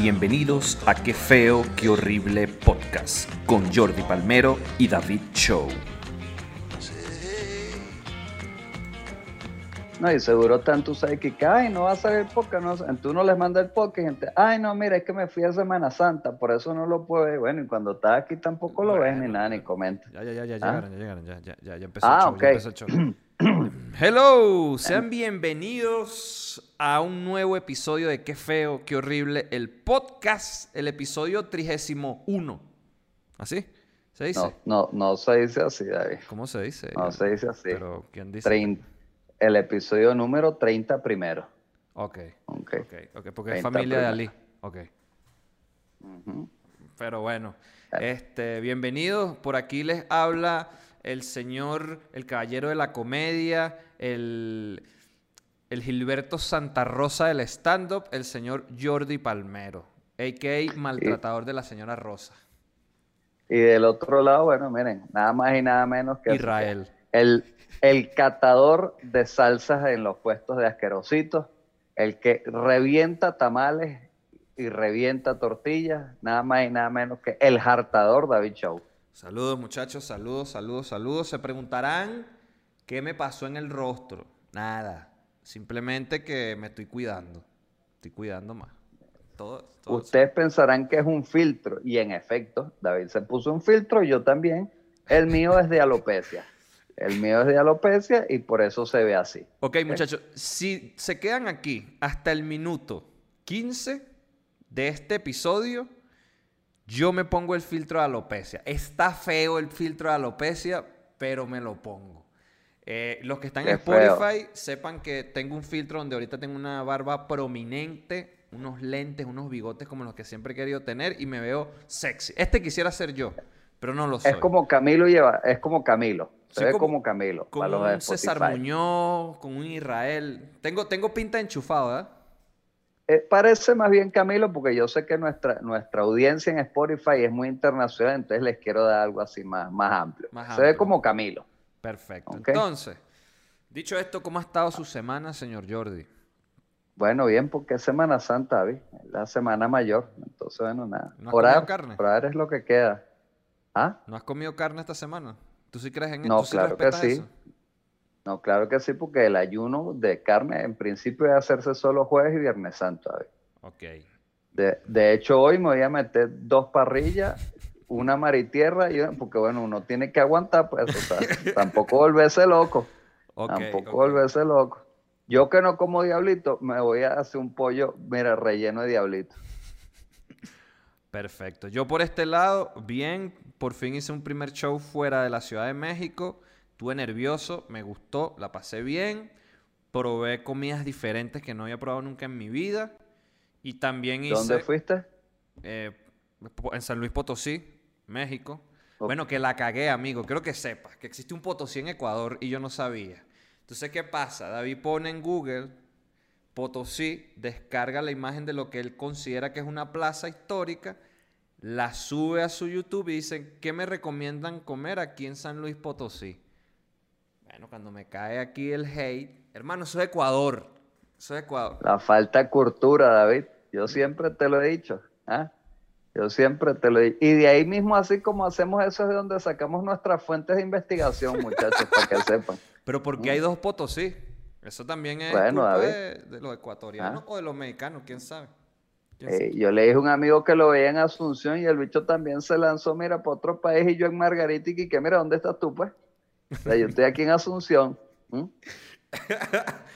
Bienvenidos a Qué feo, qué horrible podcast con Jordi Palmero y David Show. No, y seguro tanto sabes que, ay, no va a salir el podcast, no, entonces uno les manda el podcast gente, ay, no, mira, es que me fui a Semana Santa, por eso no lo puedo ver. Bueno, y cuando estás aquí tampoco lo ves ni nada, ni comenta. Ya, ya, ya, ya ¿Ah? llegaron, ya llegaron, ya, ya, ya, ya empezó Ah, el show, ok. ya empezó el show. Hello, sean bienvenidos a un nuevo episodio de Qué feo, qué horrible, el podcast, el episodio 31. ¿Así? ¿Se dice? No, no, no se dice así, David. ¿Cómo se dice? No se dice así. Pero, ¿quién dice? Trein- el episodio número 30 primero. Ok, Ok. ok, ok, porque es 30 familia de. Ali. Ok. Pero bueno, este, bienvenidos. Por aquí les habla el señor, el caballero de la comedia, el, el Gilberto Santa Rosa del stand-up, el señor Jordi Palmero, a.k.a. maltratador de la señora Rosa. Y del otro lado, bueno, miren, nada más y nada menos que Israel. el, el catador de salsas en los puestos de asquerositos, el que revienta tamales y revienta tortillas, nada más y nada menos que el hartador David Show. Saludos muchachos, saludos, saludos, saludos. Se preguntarán qué me pasó en el rostro. Nada, simplemente que me estoy cuidando. Estoy cuidando más. Todo, todo Ustedes pensarán que es un filtro, y en efecto, David se puso un filtro, yo también. El mío es de alopecia. El mío es de alopecia y por eso se ve así. Ok, muchachos, si se quedan aquí hasta el minuto 15 de este episodio, yo me pongo el filtro de alopecia. Está feo el filtro de alopecia, pero me lo pongo. Eh, los que están en feo. Spotify, sepan que tengo un filtro donde ahorita tengo una barba prominente, unos lentes, unos bigotes como los que siempre he querido tener y me veo sexy. Este quisiera ser yo, pero no lo soy. Es como Camilo lleva, es como Camilo. Se Sí, ve como- como, Camilo. con para los de un César. Muñoz, con un Israel. Tengo, tengo pinta de enchufado, ¿verdad? Eh, parece más bien Camilo, porque yo sé que nuestra, nuestra audiencia en Spotify es muy internacional, entonces les quiero dar algo así más, más amplio. Más Se amplio. ve como Camilo. Perfecto. Entonces, dicho esto, ¿cómo ha estado su semana, señor Jordi? Bueno, bien, porque es Semana Santa, David. Es la semana mayor. Entonces, bueno, nada. ¿No has orar, comido carne? orar es lo que queda. ¿Ah? ¿No has comido carne esta semana? ¿Tú sí crees en No, ¿Tú sí claro que sí. eso? No, claro que sí, porque el ayuno de carne en principio debe hacerse solo jueves y viernes santo, David. Ok. De, de hecho, hoy me voy a meter dos parrillas, una maritierra, y una- porque bueno, uno tiene que aguantar, pues, o sea, tampoco volverse loco, tampoco volverse loco. Yo que no como diablito, me voy a hacer un pollo, mira, relleno de diablito. Perfecto. Yo por este lado, bien, por fin hice un primer show fuera de la Ciudad de México. Estuve nervioso, me gustó, la pasé bien. Probé comidas diferentes que no había probado nunca en mi vida. Y también hice... ¿Dónde fuiste? eh, en San Luis Potosí, México. Bueno, que la cagué, amigo. Quiero que sepas que existe un Potosí en Ecuador y yo no sabía. Entonces, ¿qué pasa? David pone en Google Potosí, descarga la imagen de lo que él considera que es una plaza histórica, la sube a su YouTube y dice, ¿qué me recomiendan comer aquí en San Luis Potosí? Bueno, cuando me cae aquí el hate, hermano, eso es Ecuador. Eso es Ecuador. La falta de cultura, David. Yo siempre te lo he dicho. ¿ah? Yo siempre te lo he dicho. Y de ahí mismo, así como hacemos eso, es de donde sacamos nuestras fuentes de investigación, muchachos, para que sepan. Pero porque hay dos Potosí. Eso también es Bueno, culpa de, los ecuatorianos Ah. o de los mexicanos, quién sabe. ¿Quién Eh, yo le dije a un amigo que lo veía en Asunción y el bicho también se lanzó, mira, para otro país y yo en Margarita y que, mira, ¿dónde estás tú, pues? O sea, yo estoy aquí en Asunción. ¿m? sabe?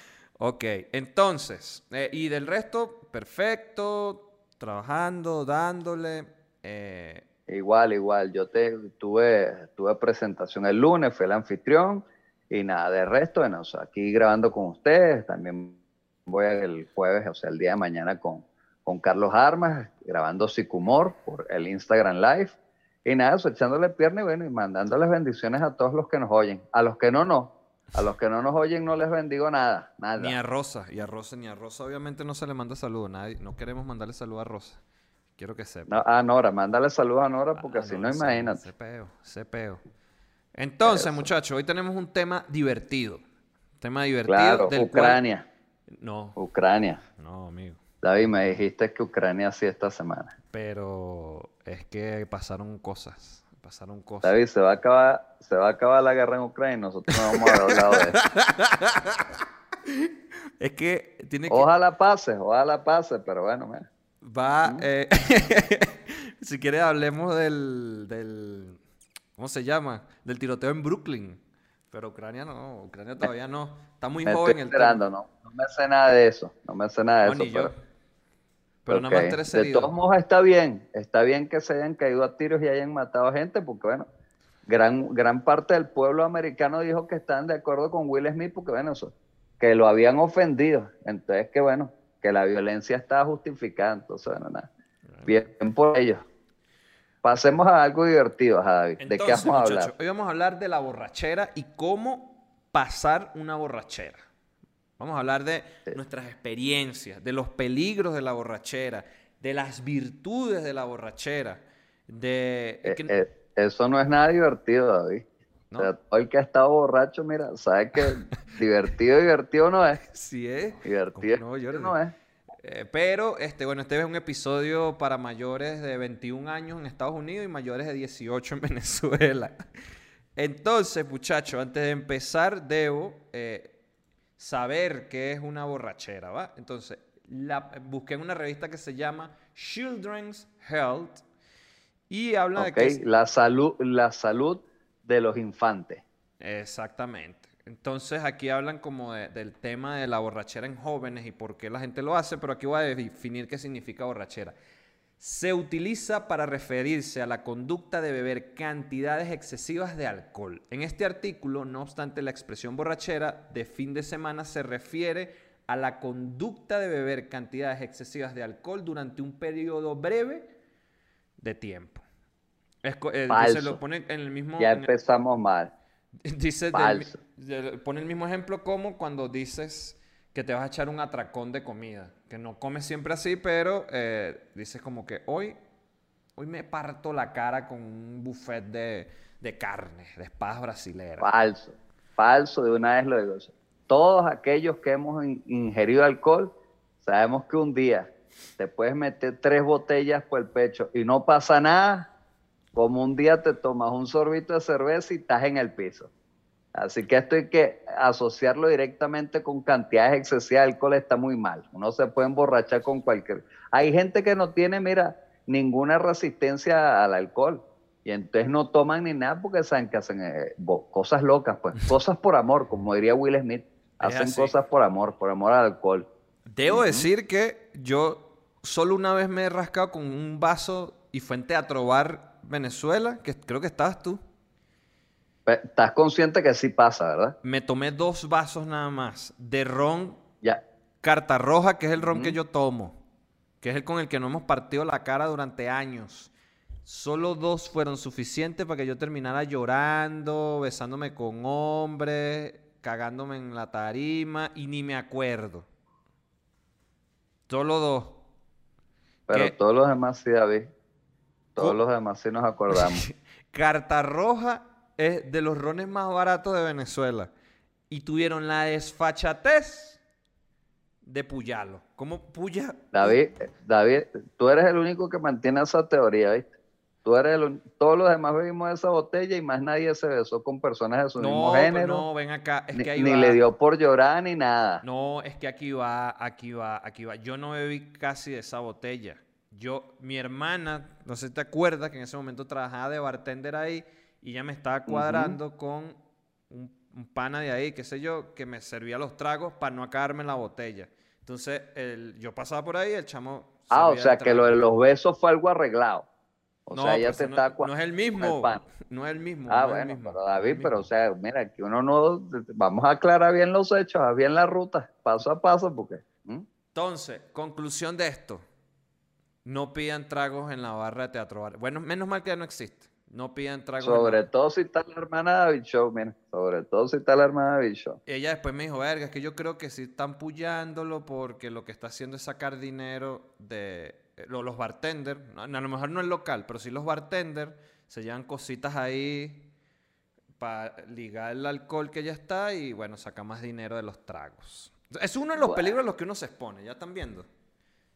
Ok, entonces, eh, y del resto, perfecto, trabajando, dándole. eh, Igual, igual. Yo te, tuve, tuve presentación el lunes, fui el anfitrión y nada, de resto, bueno, o sea, aquí grabando con ustedes, también voy el jueves, o sea, el día de mañana con, con Carlos Armas, grabando Sicumor por el Instagram Live. Y nada, eso, echándole pierna y bueno, y mandándoles bendiciones a todos los que nos oyen. A los que no, no. A los que no nos oyen no les bendigo nada, nada. ni a Rosa, y a Rosa, ni a Rosa, obviamente no se le manda saludo. Nadie, no queremos mandarle saludo a Rosa. Quiero que sepa. No, a Nora, mándale saludos a Nora porque Ah, si no, imagínate. Ese peo, ese peo. Entonces, Eso. muchachos, hoy tenemos un tema divertido. Tema divertido Claro, del cual- Ucrania, No, Ucrania. no, amigo. David, me dijiste que Ucrania sí esta semana. Pero es que pasaron cosas. Pasaron cosas. David, se va a acabar, se va a acabar la guerra en Ucrania y nosotros no vamos a haber hablado de eso. es que tiene que. Ojalá pase, ojalá pase, pero bueno, mira. Va. Eh, si quieres, hablemos del, del. ¿Cómo se llama? Del tiroteo en Brooklyn. Pero Ucrania no, Ucrania todavía no. Está muy Me joven estoy el enterando, no, no me sé nada de eso, no me sé nada de No, eso. ni yo. Pero- nada más tres De heridos. todos modos está bien, está bien que se hayan caído a tiros y hayan matado a gente, porque bueno, gran, gran parte del pueblo americano dijo que estaban de acuerdo con Will Smith, porque bueno, eso, que lo habían ofendido. Entonces, que bueno, que la violencia estaba justificada. Entonces, bueno, nada. Bien por ellos. Pasemos a algo divertido, ajá, David. ¿De qué vamos a hablar? hoy vamos a hablar de la borrachera y cómo pasar una borrachera. Vamos a hablar de nuestras experiencias, de los peligros de la borrachera, de las virtudes de la borrachera, de... Eh, que- eh, eso no es nada divertido, David. ¿no? O sea, todo el que ha estado borracho, mira, sabe que divertido, divertido no es. Sí es. Divertido ¿Cómo no, no es. Eh, pero, este, bueno, este es un episodio para mayores de 21 años en Estados Unidos y mayores de 18 en Venezuela. Entonces, muchachos, antes de empezar, debo eh, saber qué es una borrachera, ¿va? Entonces, la, busqué en una revista que se llama Children's Health y habla de que... la salud, la salud de los infantes. Exactamente. Entonces aquí hablan como de- del tema de la borrachera en jóvenes y por qué la gente lo hace, pero aquí voy a definir qué significa borrachera. Se utiliza para referirse a la conducta de beber cantidades excesivas de alcohol. En este artículo, no obstante, la expresión borrachera de fin de semana se refiere a la conducta de beber cantidades excesivas de alcohol durante un periodo breve de tiempo. Co- eh, se lo pone en el mismo... Ya el- empezamos mal. Dice, del- pone el mismo ejemplo como cuando dices que te vas a echar un atracón de comida, que no comes siempre así, pero eh, dices como que hoy, hoy me parto la cara con un buffet de, de carne, de espadas brasileras. Falso. Falso, de una vez lo digo. Todos aquellos que hemos in- ingerido alcohol, sabemos que un día te puedes meter tres botellas por el pecho y no pasa nada, como un día te tomas un sorbito de cerveza y estás en el piso. Así que esto hay que asociarlo directamente con cantidades excesivas de alcohol, está muy mal. Uno se puede emborrachar con cualquier... Hay gente que no tiene, mira, ninguna resistencia al alcohol. Y entonces no toman ni nada porque saben que hacen eh, cosas locas, pues. Cosas por amor, como diría Will Smith. Hacen cosas por amor, por amor al alcohol. Debo decir que yo solo una vez me he rascado con un vaso y fue en Teatro Bar Venezuela, que creo que estabas tú. Estás consciente que sí pasa, ¿verdad? Me tomé dos vasos nada más de ron Ya. Carta Roja, que es el ron que yo tomo, que es el con el que no hemos partido la cara durante años. Solo dos fueron suficientes para que yo terminara llorando, besándome con hombres, cagándome en la tarima y ni me acuerdo. Solo dos. Pero ¿Qué? todos los demás sí, David. Todos los demás sí nos acordamos. Carta Roja es de los rones más baratos de Venezuela. Y tuvieron la desfachatez de puyarlo. ¿Cómo puya? David, David, tú eres el único que mantiene esa teoría, ¿viste? Tú eres el, todos los demás bebimos esa botella y más nadie se besó con personas de su mismo No, género. no, ven acá. Es ni que ahí ni va. le dio por llorar ni nada. No, es que aquí va, aquí va, aquí va. Yo no bebí casi de esa botella. Yo, mi hermana, no sé si te acuerdas que en ese momento trabajaba de bartender ahí y ella me estaba cuadrando con un, un pana de ahí, qué sé yo, que me servía los tragos para no acabarme la botella. Entonces, el- yo pasaba por ahí, el chamo. ah, o sea que lo de los besos fue algo arreglado. O no, sea, ella pues te no, está no es el mismo. No es el mismo. Ah, no bueno, mismo, pero David, pero o sea, mira, que uno no, vamos a aclarar bien los hechos, a bien la ruta, paso a paso, porque. Entonces, conclusión de esto. No pidan tragos en la barra de teatro. Bueno, menos mal que ya no existe. No pidan la- sobre todo si está la hermana de David Show, mira, sobre todo si está la hermana de David Show. Y ella después me dijo, verga, es que yo creo que sí están puyándolo porque lo que está haciendo es sacar dinero de eh, lo- los bartenders. A lo mejor no el local, pero sí los bartenders se llevan cositas ahí para ligar el alcohol que ya está y bueno, saca más dinero de los tragos. Es uno de los Bueno. peligros a los que uno se expone, ya están viendo.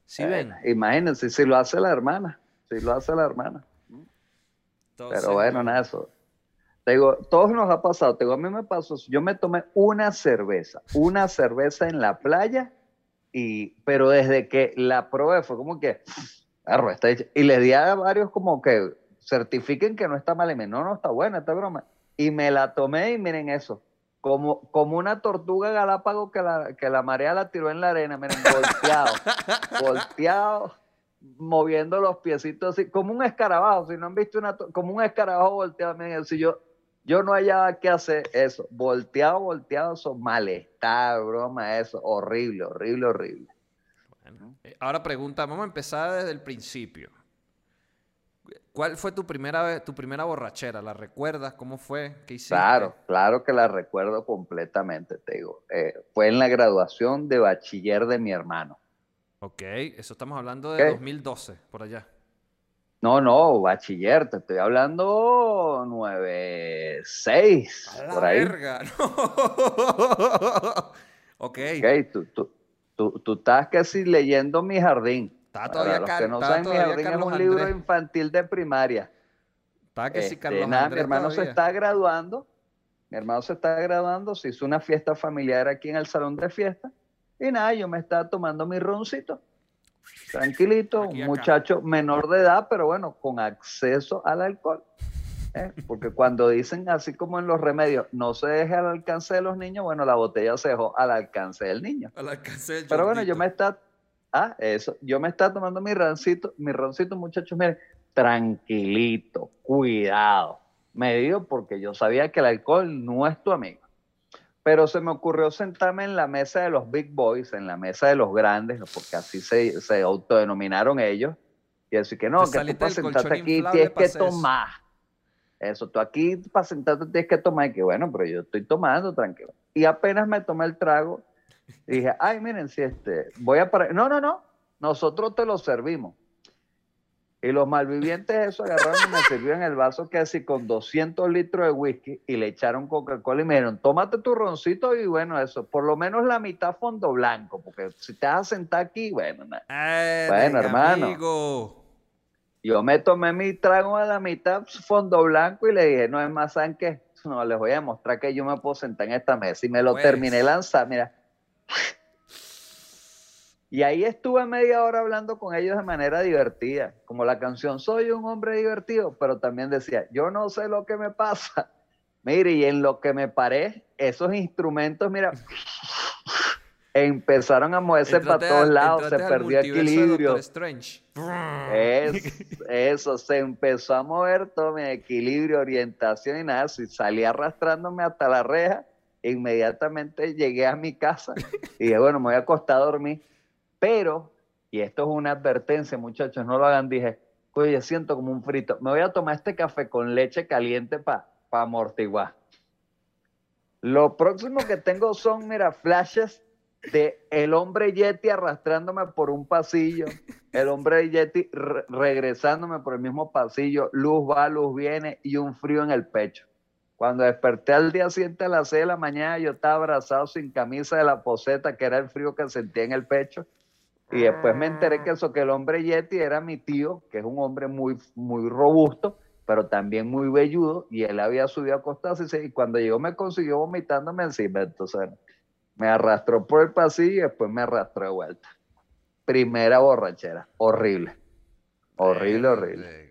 ¿Sí ven? Imagínense, si lo hace la hermana, si lo hace la hermana. Pero bueno, nada, eso. Te digo, todos nos ha pasado. Te digo, a mí me pasó, yo me tomé una cerveza, una cerveza en la playa, y, pero desde que la probé fue como que, arro, está Y le di a varios como que certifiquen que no está mal. Y me no, no está buena esta broma. Y me la tomé y miren eso. Como, como una tortuga galápago que la, que la marea la tiró en la arena, miren, volteado, volteado moviendo los piecitos así, como un escarabajo, si no han visto una, como un escarabajo volteado, miren, si yo, yo no hallaba qué hacer eso, volteado, volteado, eso, malestar, broma, eso, horrible, horrible, horrible. Eh, ahora pregunta, vamos a empezar desde el principio. ¿Cuál fue tu primera, tu primera borrachera? ¿La recuerdas? ¿Cómo fue? ¿Qué hiciste? Claro, claro que la recuerdo completamente, te digo. Eh, fue en la graduación de bachiller de mi hermano. Ok, eso estamos hablando de 2012, por allá. No, no, bachiller, te estoy hablando 9, 6, por ahí. Verga, ok. Ok, tú, tú, tú, tú estás casi leyendo Mi Jardín. Está todavía Para los que no saben, Mi Jardín es un libro infantil de primaria. Está que este, Carlos nada, Andrés mi hermano todavía. se está graduando. Mi hermano se está graduando. Se hizo una fiesta familiar aquí en el salón de fiesta. Y nada, yo me estaba tomando mi roncito. Tranquilito, Aquí, un muchacho menor de edad, pero bueno, con acceso al alcohol. ¿eh? Porque cuando dicen así como en los remedios, no se deje al alcance de los niños, bueno, la botella se dejó al alcance del niño. Al alcance del Pero bueno, yo me está, ah, eso, yo me está tomando mi roncito, mi roncito, muchachos, miren, tranquilito, cuidado, medido porque yo sabía que el alcohol no es tu amigo. Pero se me ocurrió sentarme en la mesa de los big boys, en la mesa de los grandes, porque así se, se autodenominaron ellos, y decir que no, Te que tú para sentarte aquí tienes que tomar. Eso, tú aquí para sentarte tienes que tomar, y que bueno, pero yo estoy tomando tranquilo. Y apenas me tomé el trago, dije, ay, miren, si este, voy a parar. No, no, no, nosotros te lo servimos. Y los malvivientes eso agarraron y me sirvieron el vaso que así con 200 litros de whisky y le echaron Coca-Cola y me dijeron, tómate tu roncito y bueno, eso, por lo menos la mitad fondo blanco, porque si te vas a sentar aquí, bueno, Bueno, hermano. amigo. Yo me tomé mi trago a la mitad fondo blanco y le dije, no es más, ¿saben qué? No, les voy a demostrar que yo me puedo sentar en esta mesa. Y me lo Pues. terminé lanzar, mira. Y ahí estuve media hora hablando con ellos de manera divertida, como la canción Soy un hombre divertido, pero también decía, yo no sé lo que me pasa. Mire, y en lo que me paré, esos instrumentos, mira, empezaron a moverse para Entraste todos lados, se perdió equilibrio. Es, eso, se empezó a mover todo mi equilibrio, orientación y nada, y salí arrastrándome hasta la reja, inmediatamente llegué a mi casa y dije, bueno, me voy a acostar a dormir, pero, y esto es una advertencia, muchachos, no lo hagan, dije, oye, siento como un frito, me voy a tomar este café con leche caliente para amortiguar. Lo próximo que tengo son, mira, flashes de el hombre Yeti arrastrándome por un pasillo, el hombre Yeti re- regresándome por el mismo pasillo, luz va, luz viene y un frío en el pecho. Cuando desperté al día siguiente a las 6 de la mañana, yo estaba abrazado sin camisa de la poseta, que era el frío que sentía en el pecho. Y después me enteré que eso, que el hombre Yeti era mi tío, que es un hombre muy, muy robusto, pero también muy velludo, y él había subido a acostarse, y cuando llegó me consiguió vomitándome encima, entonces me arrastró por el pasillo y después me arrastró de vuelta. Primera borrachera, horrible. Horrible, horrible.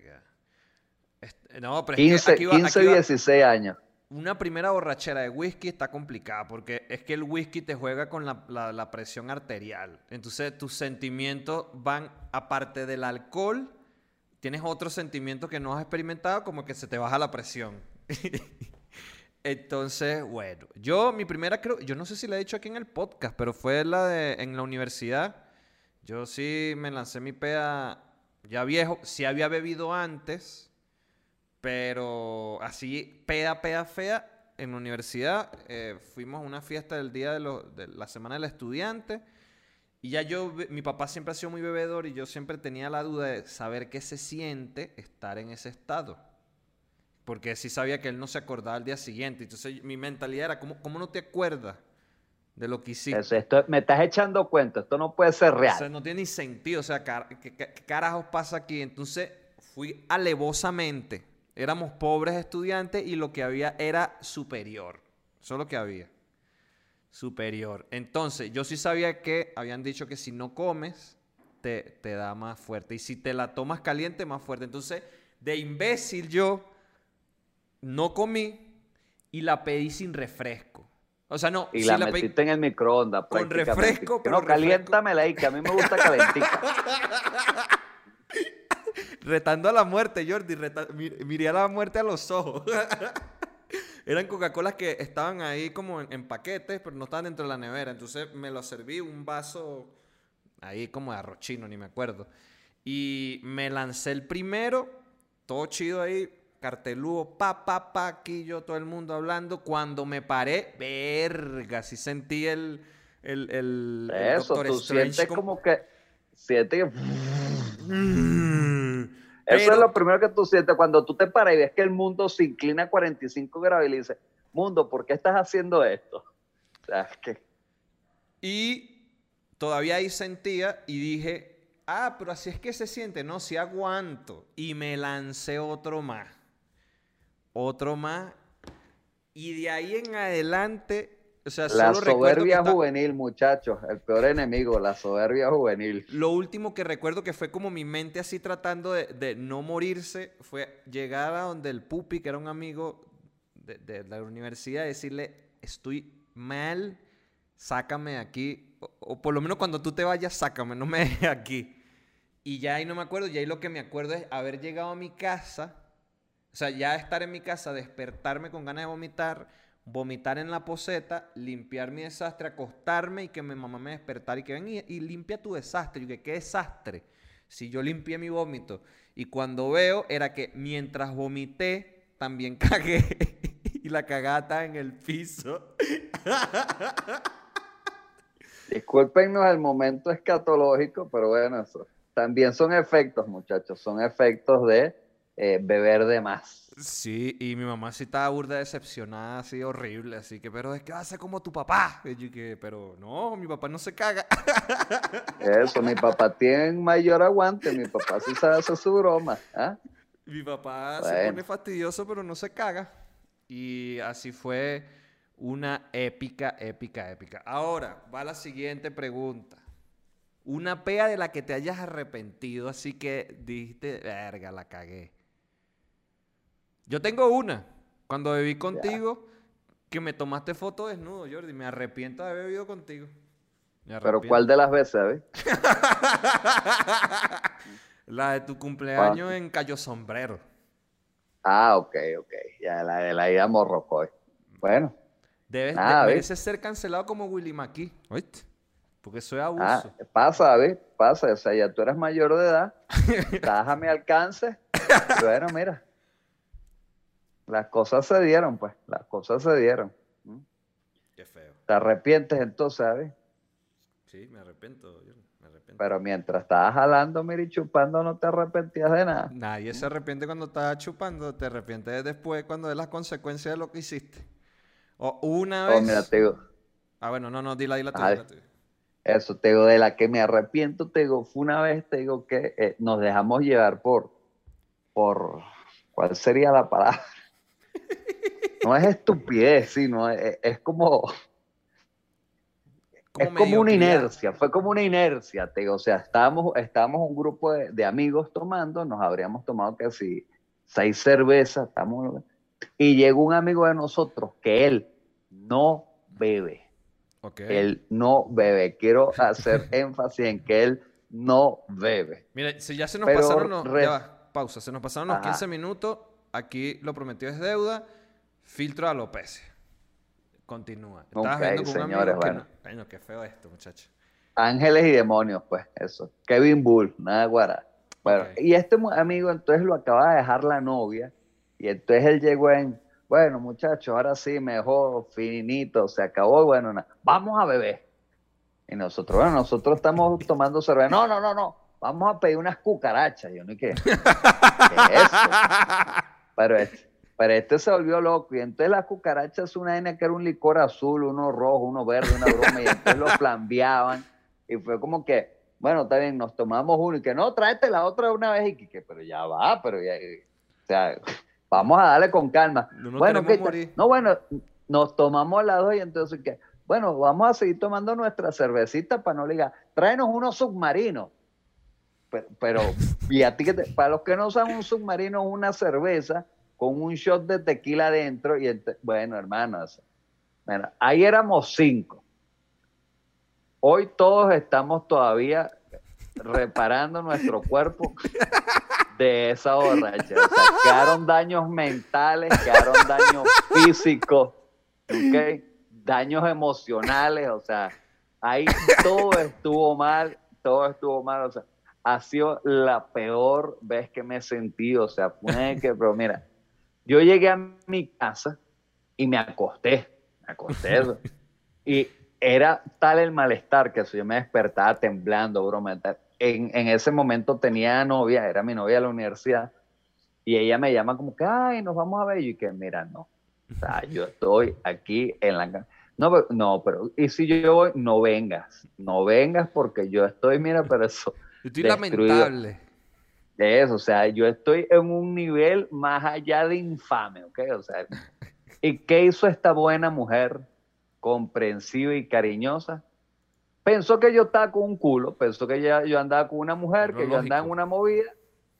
Este, No, pero es que 15, aquí va- 15 aquí va- 16 años. Una primera borrachera de whisky está complicada porque es que el whisky te juega con la, la- presión arterial. Entonces tus sentimientos van, aparte del alcohol, tienes otros sentimientos que no has experimentado, como que se te baja la presión. Entonces, bueno, yo mi primera creo, yo no sé si la he dicho aquí en el podcast, pero fue la de en la universidad. Yo sí me lancé mi peda ya viejo, sí había bebido antes, pero así, peda, peda fea, en la universidad eh, fuimos a una fiesta del día de, lo- de la semana del estudiante. Y ya yo, mi papá siempre ha sido muy bebedor y yo siempre tenía la duda de saber qué se siente estar en ese estado. Porque sí sabía que él no se acordaba al día siguiente. Entonces mi mentalidad era, ¿cómo, cómo no te acuerdas de lo que hiciste. Esto, me estás echando cuenta, esto no puede ser real. O sea, no tiene ni sentido. O sea, car- ¿qué, qué- qué carajos pasa aquí? Entonces fui alevosamente. Éramos pobres estudiantes y lo que había era superior. Eso es lo que había. Superior. Entonces, yo sí sabía que habían dicho que si no comes, te, te da más fuerte. Y si te la tomas caliente, más fuerte. Entonces, de imbécil yo no comí y la pedí sin refresco. O sea, no, y la, pedí- metiste en el microondas. Con refresco, pero No, refresco. caliéntamela ahí, que a mí me gusta calentica. Retando a la muerte, Jordi. reta- mir- miré a la muerte a los ojos. Eran Coca-Colas que estaban ahí como en, en paquetes, pero no estaban dentro de la nevera. Entonces me lo serví un vaso ahí como de arroz chino, ni me acuerdo. Y me lancé el primero, todo chido ahí, carteludo, pa, pa, pa, aquí yo, todo el mundo hablando. Cuando me paré, verga, sí sentí el, el, el, el Eso, Doctor tú Strange sientes como que. Sientes que. Eso es lo primero que tú sientes cuando tú te paras y ves que el mundo se inclina a 45 grados y le dices, mundo, ¿por qué estás haciendo esto? O sea, es que Y todavía ahí sentía y dije, ah, pero así es que se siente, no, si aguanto. Y me lancé otro más. Otro más. Y de ahí en adelante, o sea, la solo recuerdo que soberbia juvenil, muchachos, el peor enemigo, la soberbia juvenil. Lo último que recuerdo que fue como mi mente así tratando de, de no morirse fue llegar a donde el pupi, que era un amigo de, de la universidad, decirle, estoy mal, sácame de aquí, o, o por lo menos cuando tú te vayas, sácame, no me dejes aquí. Y ya ahí no me acuerdo, y ahí lo que me acuerdo es haber llegado a mi casa, o sea, ya estar en mi casa, despertarme con ganas de vomitar, vomitar en la poseta, limpiar mi desastre, acostarme y que mi mamá me despertara y que ven y, y limpia tu desastre. Y que qué desastre. Si yo limpié mi vómito. Y cuando veo era que mientras vomité, también cagué. y la cagada estaba en el piso. Discúlpenos el momento escatológico, pero bueno, eso también son efectos, muchachos, son efectos de eh, beber de más. Sí, y mi mamá sí estaba burda decepcionada, así horrible, así que, pero es que va a ser como tu papá. Y yo que, pero no, mi papá no se caga. Eso, mi papá tiene mayor aguante, mi papá sí sabe hacer su broma. ¿ah? Mi papá se Bueno. pone fastidioso, pero no se caga. Y así fue una épica, épica, épica. Ahora, va la siguiente pregunta. Una pea de la que te hayas arrepentido, así que dijiste, verga, la cagué. Yo tengo una. Cuando bebí contigo, que me tomaste foto desnudo, Jordi. Me arrepiento de haber bebido contigo. Pero. ¿cuál de las veces, ¿sabes? La de tu cumpleaños en Cayo Sombrero. Ah, ok, ok. Ya la de la ida Morrocoy. Bueno, Debes, Ah, de- ¿ves? ser cancelado como Willy McKee, ¿oíste? Porque eso es abuso. ah, pasa, ¿sabes? Pasa. O sea, ya tú eres mayor de edad, estás a mi alcance. Bueno, mira. Las cosas se dieron, pues. Las cosas se dieron. ¿Mm? Qué feo. Te arrepientes entonces, ¿sabes? Sí, me arrepiento, Jordi, me arrepiento. Pero mientras estabas jalando, mira, y chupando, no te arrepentías de nada. Nadie se arrepiente cuando estás chupando, te arrepientes después cuando ves las consecuencias de lo que hiciste. O una Oh, vez. mira, te digo, Ah, bueno, no, no, dila, dila tú, dila tú. eso, te digo, de la que me arrepiento, te digo, fue una vez, te digo, que eh, nos dejamos llevar por, por, ¿cuál sería la palabra? No es estupidez, sino es, es como, es como una inercia, fue como una inercia, te digo, o sea, estábamos, estábamos un grupo de, de amigos tomando, nos habríamos tomado casi seis cervezas, estamos, y llegó un amigo de nosotros que él no bebe. Ok. Él no bebe. Quiero hacer énfasis en que él no bebe. Mira, si ya se nos Pero pasaron los. re- ya va, pausa, se nos pasaron los Ajá. 15 minutos. Aquí lo prometido es deuda. Filtro a López. Continúa. Estabas Ok, viendo con un amigo señores, que bueno. no- qué feo esto, muchacho. Ángeles y demonios, pues, eso. Kevin Bull, nada guara. Bueno, y este amigo entonces lo acaba de dejar la novia, y entonces él llegó en, bueno, muchachos, ahora sí, mejor, finito, se acabó, bueno, na- vamos a beber. Y nosotros, bueno, nosotros estamos tomando cerveza. No, no, no, no, vamos a pedir unas cucarachas. Yo no qué. ¿Qué es eso? Pero es- Pero este se volvió loco y entonces la cucaracha es una N que era un licor azul, uno rojo, uno verde, una broma y entonces lo flambeaban y fue como que, bueno, está bien, nos tomamos uno y que no, tráete la otra una vez y que, pero ya va, pero ya, o sea, vamos a darle con calma. No bueno, queremos ¿qué morir. No, bueno, nos tomamos las dos y entonces que, bueno, vamos a seguir tomando nuestra cervecita para no ligar. Tráenos unos submarinos. Pero, pero y a ti que te- para los que no saben un submarino es una cerveza con un shot de tequila adentro y ente- bueno, hermanos, bueno, ahí éramos cinco. Hoy todos estamos todavía reparando nuestro cuerpo de esa borracha. O sea, quedaron daños mentales, quedaron daños físicos, ¿ok? daños emocionales, o sea, ahí todo estuvo mal, todo estuvo mal, o sea, ha sido la peor vez que me he sentido, o sea, fue que, pero mira, yo llegué a mi casa y me acosté, me acosté, y era tal el malestar que yo me despertaba temblando, broma. En, en ese momento tenía novia, era mi novia de la universidad, y ella me llama como que, ay, nos vamos a ver, y yo que, mira, no, o sea, yo estoy aquí en la ca- no, pero, no, pero y si yo voy, no vengas, no vengas porque yo estoy, mira, pero eso, estoy destruido. lamentable. de eso, o sea, yo estoy en un nivel más allá de infame, ¿ok? O sea, ¿y qué hizo esta buena mujer comprensiva y cariñosa? Pensó que yo estaba con un culo, pensó que ya, yo andaba con una mujer, que yo andaba en lógico. una movida,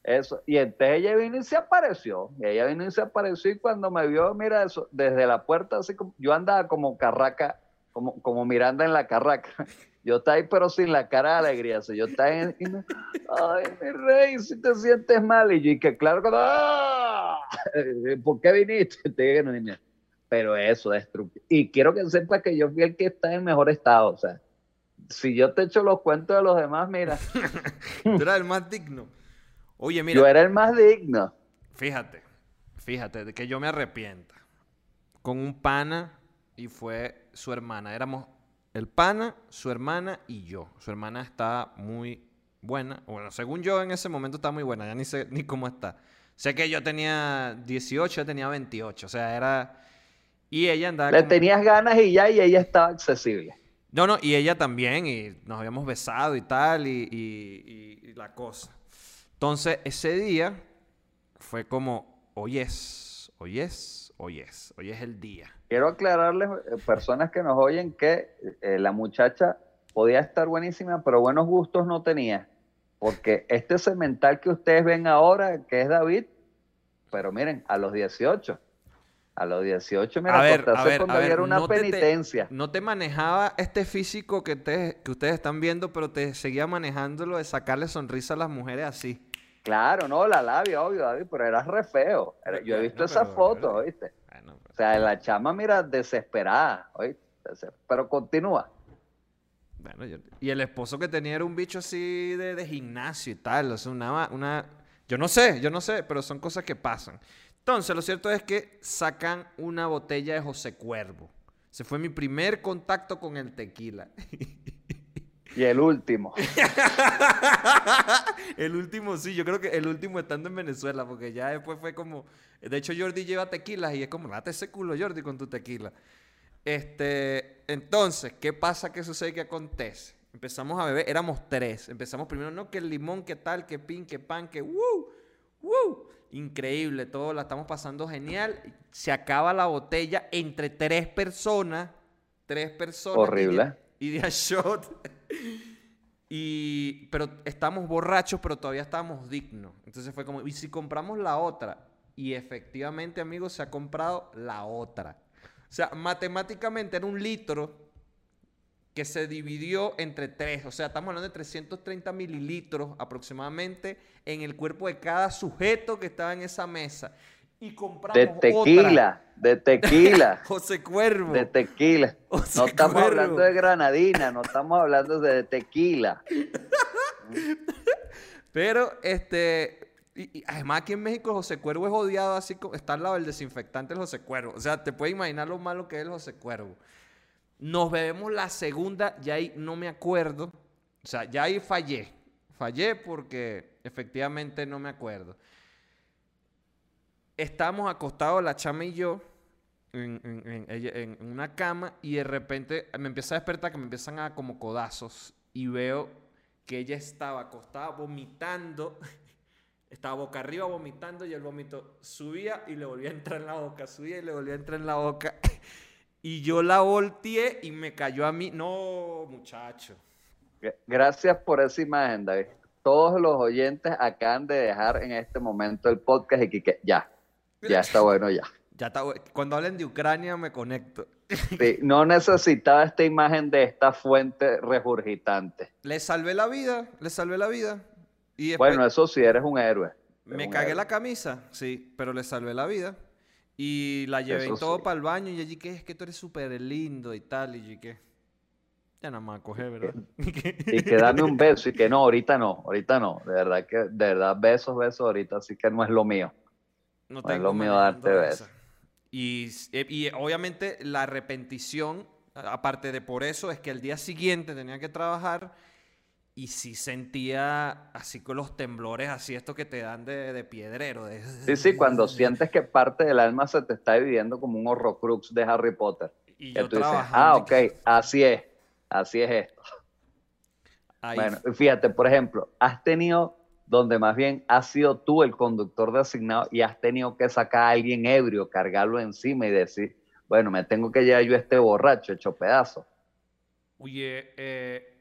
eso, y entonces ella vino y se apareció, y ella vino y se apareció y cuando me vio, mira eso, desde la puerta, así como, yo andaba como carraca, como, como Miranda en la carraca, yo estaba ahí pero sin la cara de alegría, o sea, yo estaba en, ay, mi rey, si te sientes mal, y yo, y que claro que no, ¡ah! ¿por qué viniste? Pero eso, destructivo, y quiero que sepas que yo fui el que está en mejor estado, o sea, si yo te echo los cuentos de los demás, mira, Tú eras el más digno. Oye, mira, yo era el más digno. fíjate, fíjate, de que yo me arrepienta. Con un pana y fue su hermana. Éramos el pana, su hermana y yo. Su hermana está muy buena. Bueno, según yo en ese momento está muy buena. Ya ni sé ni cómo está. Sé que yo tenía 18, ella tenía 28. O sea, era... Y ella andaba... Le como- tenías ganas y ya, y ella estaba accesible. No, no, y ella también, y nos habíamos besado y tal, y, y- y- y la cosa. Entonces, ese día fue como, hoy es, hoy es, hoy es, hoy es el día. Quiero aclararles, eh, personas que nos oyen, que eh, la muchacha podía estar buenísima, pero buenos gustos no tenía. Porque este cemental que ustedes ven ahora, que es David, pero miren, a los 18, a los 18, mira, a ver, a ver, a ver, era una no te- te- penitencia. no te manejaba este físico que, te- que ustedes están viendo, pero te seguía manejándolo de sacarle sonrisa a las mujeres así. Claro, no, la labia, obvio, David, pero eras re feo. Era- Yo he visto Bueno, esa pero- foto, ¿oíste? Bueno, O sea, la chama, mira, desesperada, ¿oíste? Pero continúa. Bueno, yo- y el esposo que tenía era un bicho así de, de gimnasio y tal. O sea, una, una. Yo no sé, yo no sé, pero son cosas que pasan. Entonces, lo cierto es que sacan una botella de José Cuervo. Ese fue mi primer contacto con el tequila. Y el último. el último, sí, yo creo que el último estando en Venezuela, porque ya después fue como. De hecho, Jordi lleva tequilas y es como, date ese culo, Jordi, con tu tequila. Este, entonces, ¿qué pasa? ¿Qué sucede? ¿Qué acontece? Empezamos a beber, éramos tres. Empezamos primero, no, que el limón, que tal, que pin, que pan, que ¡woo! ¡woo! Increíble, todo la estamos pasando genial. Se acaba la botella entre tres personas. Tres personas. y de- Horrible. Y de a shot. Y, pero estamos borrachos, pero todavía estamos dignos. Entonces fue como, ¿y si compramos la otra? Y efectivamente, amigos, se ha comprado la otra. O sea, matemáticamente era un litro que se dividió entre tres. O sea, estamos hablando de 330 mililitros aproximadamente en el cuerpo de cada sujeto que estaba en esa mesa. Y compramos De tequila, de tequila. José Cuervo. De tequila. José No estamos Cuervo. hablando de granadina, no estamos hablando de tequila. Pero, este, y, y además aquí en México el José Cuervo es odiado así como, está al lado del desinfectante el José Cuervo. O sea, te puedes imaginar lo malo que es el José Cuervo. Nos bebemos la segunda, ya ahí no me acuerdo. O sea, ya ahí fallé. Fallé porque efectivamente no me acuerdo. Estábamos acostados, la chama y yo, en, en- en- una cama, y de repente me empieza a despertar que me empiezan a como codazos, y veo que ella estaba acostada vomitando, estaba boca arriba vomitando, y el vómito subía y le volvía a entrar en la boca, subía y le volvía a entrar en la boca. Y yo la volteé y me cayó a mí. No, muchacho. Gracias por esa imagen, David. Todos los oyentes acaban de dejar en este momento el podcast y ya, ya está bueno ya. Ya está, bu- cuando hablen de Ucrania me conecto. Sí, no necesitaba esta imagen de esta fuente regurgitante. Le salvé la vida, le salvé la vida. Y después Bueno, eso sí, eres un héroe. Eres me un cagué héroe. la camisa, sí, pero le salvé la vida. Y la llevé y todo sí. para el baño y allí que es que tú eres súper lindo y tal. Y yo que ya nada más coger, ¿verdad? Y que- Y que dame un beso y que no, ahorita no, ahorita no. De verdad que, de verdad, besos, besos ahorita, así que no es lo mío. No tengo lo mío darte. Y, s- eh, y obviamente la arrepentición, aparte de por eso, es que el día siguiente tenía que trabajar y sí sentía así con los temblores, así esto que te dan de, de piedrero. de- Sí, sí, cuando sientes que parte del alma se te está dividiendo como un horrocrux de Harry Potter. Y Que yo tú dices, ah, ok, que- así es, así es esto. ahí Bueno, fíjate, por ejemplo, has tenido, donde más bien has sido tú el conductor designado y has tenido que sacar a alguien ebrio, cargarlo encima y decir, bueno, me tengo que llevar yo este borracho hecho pedazo. Oye, eh,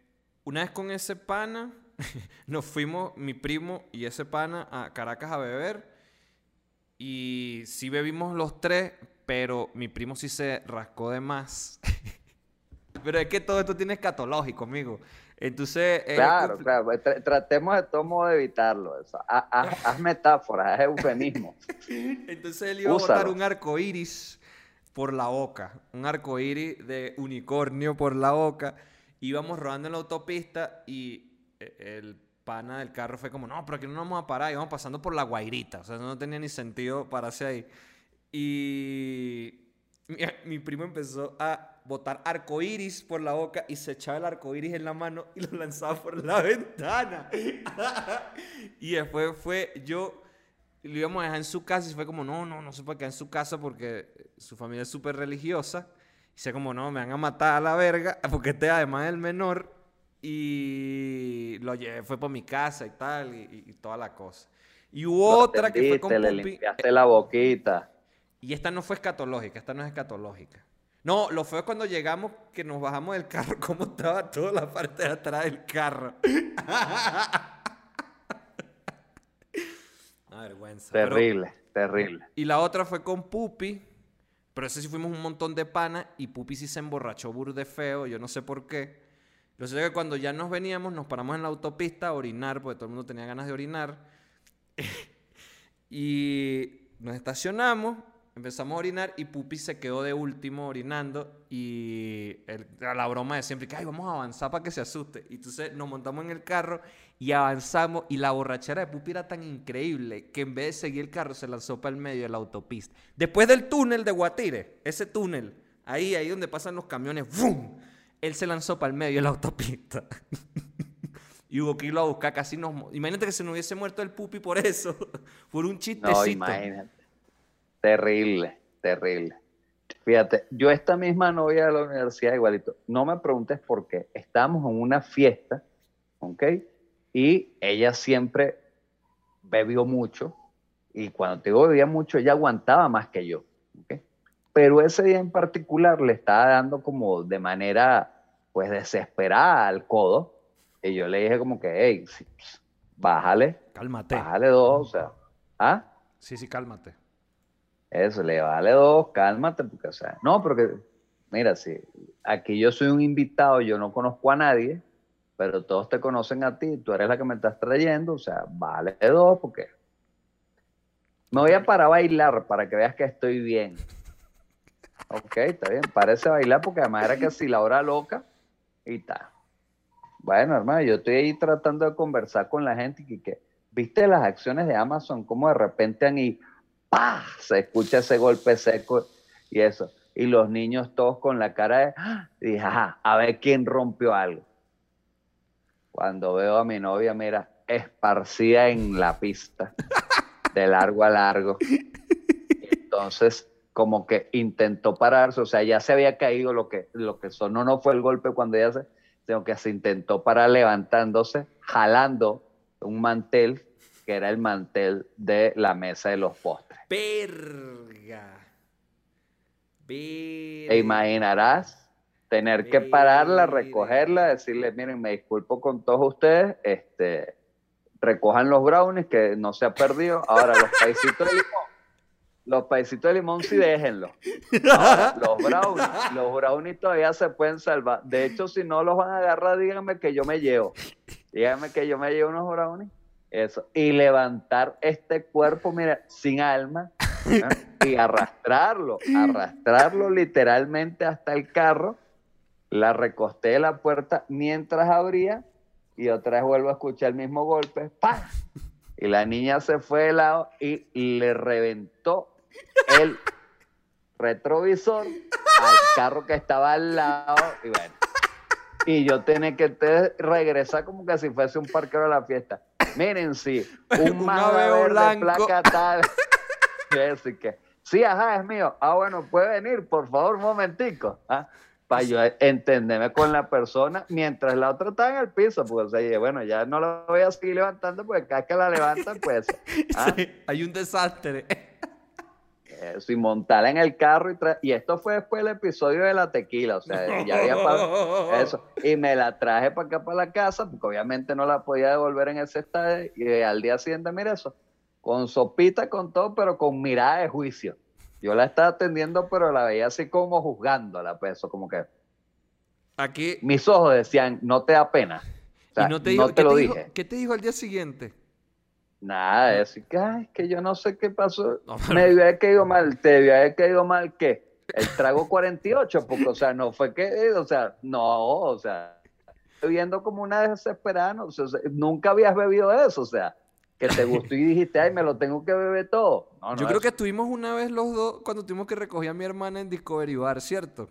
una vez con ese pana, nos fuimos, mi primo y ese pana, a Caracas a beber. Y sí bebimos los tres, pero mi primo sí se rascó de más. pero es que todo esto tiene escatológico, amigo. Entonces, eh, Claro, cumple- claro, pues, tra- tratemos de todo modo de evitarlo. Eso. Haz, haz metáforas, haz eufemismo. Entonces él iba a botar un arco iris por la boca. Un arco iris de unicornio por la boca. Íbamos rodando en la autopista y eh, el pana del carro fue como, no, pero aquí no nos vamos a parar. Íbamos pasando por la Guairita. O sea, no tenía ni sentido pararse ahí. Y mi, mi primo empezó a botar arco iris por la boca y se echaba el arco iris en la mano y lo lanzaba por la ventana. y después fue yo lo íbamos a dejar en su casa y fue como, no, no, no se puede quedar en su casa porque su familia es súper religiosa. Y sé como, no, me van a matar a la verga porque este además es el menor. Y lo llevé, fue por mi casa y tal, y, toda la cosa. Y hubo Lo otra que fue con le Pupi. limpiaste la boquita. Y esta no fue escatológica, esta no es escatológica. No, lo fue cuando llegamos que nos bajamos del carro, cómo estaba toda la parte de atrás del carro. Una vergüenza. pero- Terrible, terrible. y la otra fue con Pupi, pero ese sí fuimos un montón de pana y Pupi sí se emborrachó burde feo, yo no sé por qué. Lo sé que cuando ya nos veníamos, nos paramos en la autopista a orinar, porque todo el mundo tenía ganas de orinar. y nos estacionamos, empezamos a orinar y Pupi se quedó de último orinando y el- la broma de siempre, que ay, vamos a avanzar para que se asuste. Y entonces nos montamos en el carro y avanzamos y la borrachera de Pupi era tan increíble que en vez de seguir el carro se lanzó para el medio de la autopista. Después del túnel de Guatire, ese túnel, ahí, ahí donde pasan los camiones, ¡vum! Él se lanzó para el medio de la autopista. y hubo que irlo a buscar, casi nos... Imagínate que se nos hubiese muerto el Pupi por eso, por un chistecito. No, imagínate. Terrible, terrible. Fíjate, yo esta misma novia de la universidad, igualito, no me preguntes por qué. Estábamos en una fiesta, ¿ok? Y ella siempre bebió mucho. Y cuando te digo bebía mucho, ella aguantaba más que yo, ¿ok? Pero ese día en particular le estaba dando como de manera, pues, desesperada al codo. Y yo le dije como que, hey, bájale, Cálmate. bájale dos, o sea, ¿ah? Sí, sí, cálmate. Eso, le vale dos, cálmate, porque, o sea, no, porque, mira, si aquí yo soy un invitado, yo no conozco a nadie, pero todos te conocen a ti, tú eres la que me estás trayendo, o sea, vale dos, porque me voy a parar a bailar para que veas que estoy bien. Ok, está bien, parece bailar porque además era que si la hora loca y tal. Bueno, hermano, yo estoy ahí tratando de conversar con la gente y que, que viste las acciones de Amazon, como de repente han y se escucha ese golpe seco y eso. Y los niños todos con la cara de, ¡ah! dije, a ver quién rompió algo. Cuando veo a mi novia, mira, esparcida en la pista, de largo a largo. entonces como que intentó pararse, o sea, ya se había caído, lo que, lo que sonó no fue el golpe cuando ella se, sino que se intentó parar levantándose, jalando un mantel que era el mantel de la mesa de los postres. Verga. E imaginarás tener que pararla, recogerla, decirle, miren, me disculpo con todos ustedes, este, recojan los brownies que no se ha perdido. Ahora los paisitos de limón, los paisitos de limón sí déjenlos. los brownies, los brownies todavía se pueden salvar. De hecho, si no los van a agarrar, díganme que yo me llevo. Díganme que yo me llevo unos brownies. Eso. Y levantar este cuerpo, mira, sin alma, y arrastrarlo, arrastrarlo literalmente hasta el carro. La recosté de la puerta mientras abría y otra vez vuelvo a escuchar el mismo golpe. ¡Pah! Y la niña se fue de lado y le reventó el retrovisor al carro que estaba al lado. Y bueno, y yo tenía que regresar como que si fuese un parquero de la fiesta. Miren, sí, un Mazda verde placa tal. Que, sí, ajá, es mío. Ah, bueno, puede venir, por favor, un momentico. ¿ah? Para yo entenderme con la persona mientras la otra está en el piso. Pues, o sea, bueno, ya no la voy a seguir levantando porque cada que la levantan, pues. ¿ah? hay un desastre. Eso, y montarla en el carro y Y esto fue después del episodio de la tequila, o sea, ya había eso. Y me la traje para acá, para la casa, porque obviamente no la podía devolver en ese estado. Y al día siguiente, mira eso, con sopita, con todo, pero con mirada de juicio. Yo la estaba atendiendo, pero la veía así como juzgándola, pues eso, como que. Aquí. Mis ojos decían, no te da pena. y no te, lo dije. ¿Qué te dijo al día siguiente? Nada, es que, ay, que yo no sé qué pasó. Me debió haber caído mal, te debió haber caído mal que el trago 48, porque, o sea, no fue que, o sea, no, o sea, viendo como una desesperada, o sea, nunca habías bebido eso, o sea, que te gustó y dijiste, ay, me lo tengo que beber todo. yo creo que estuvimos una vez los dos cuando tuvimos que recoger a mi hermana en Discovery Bar, ¿cierto?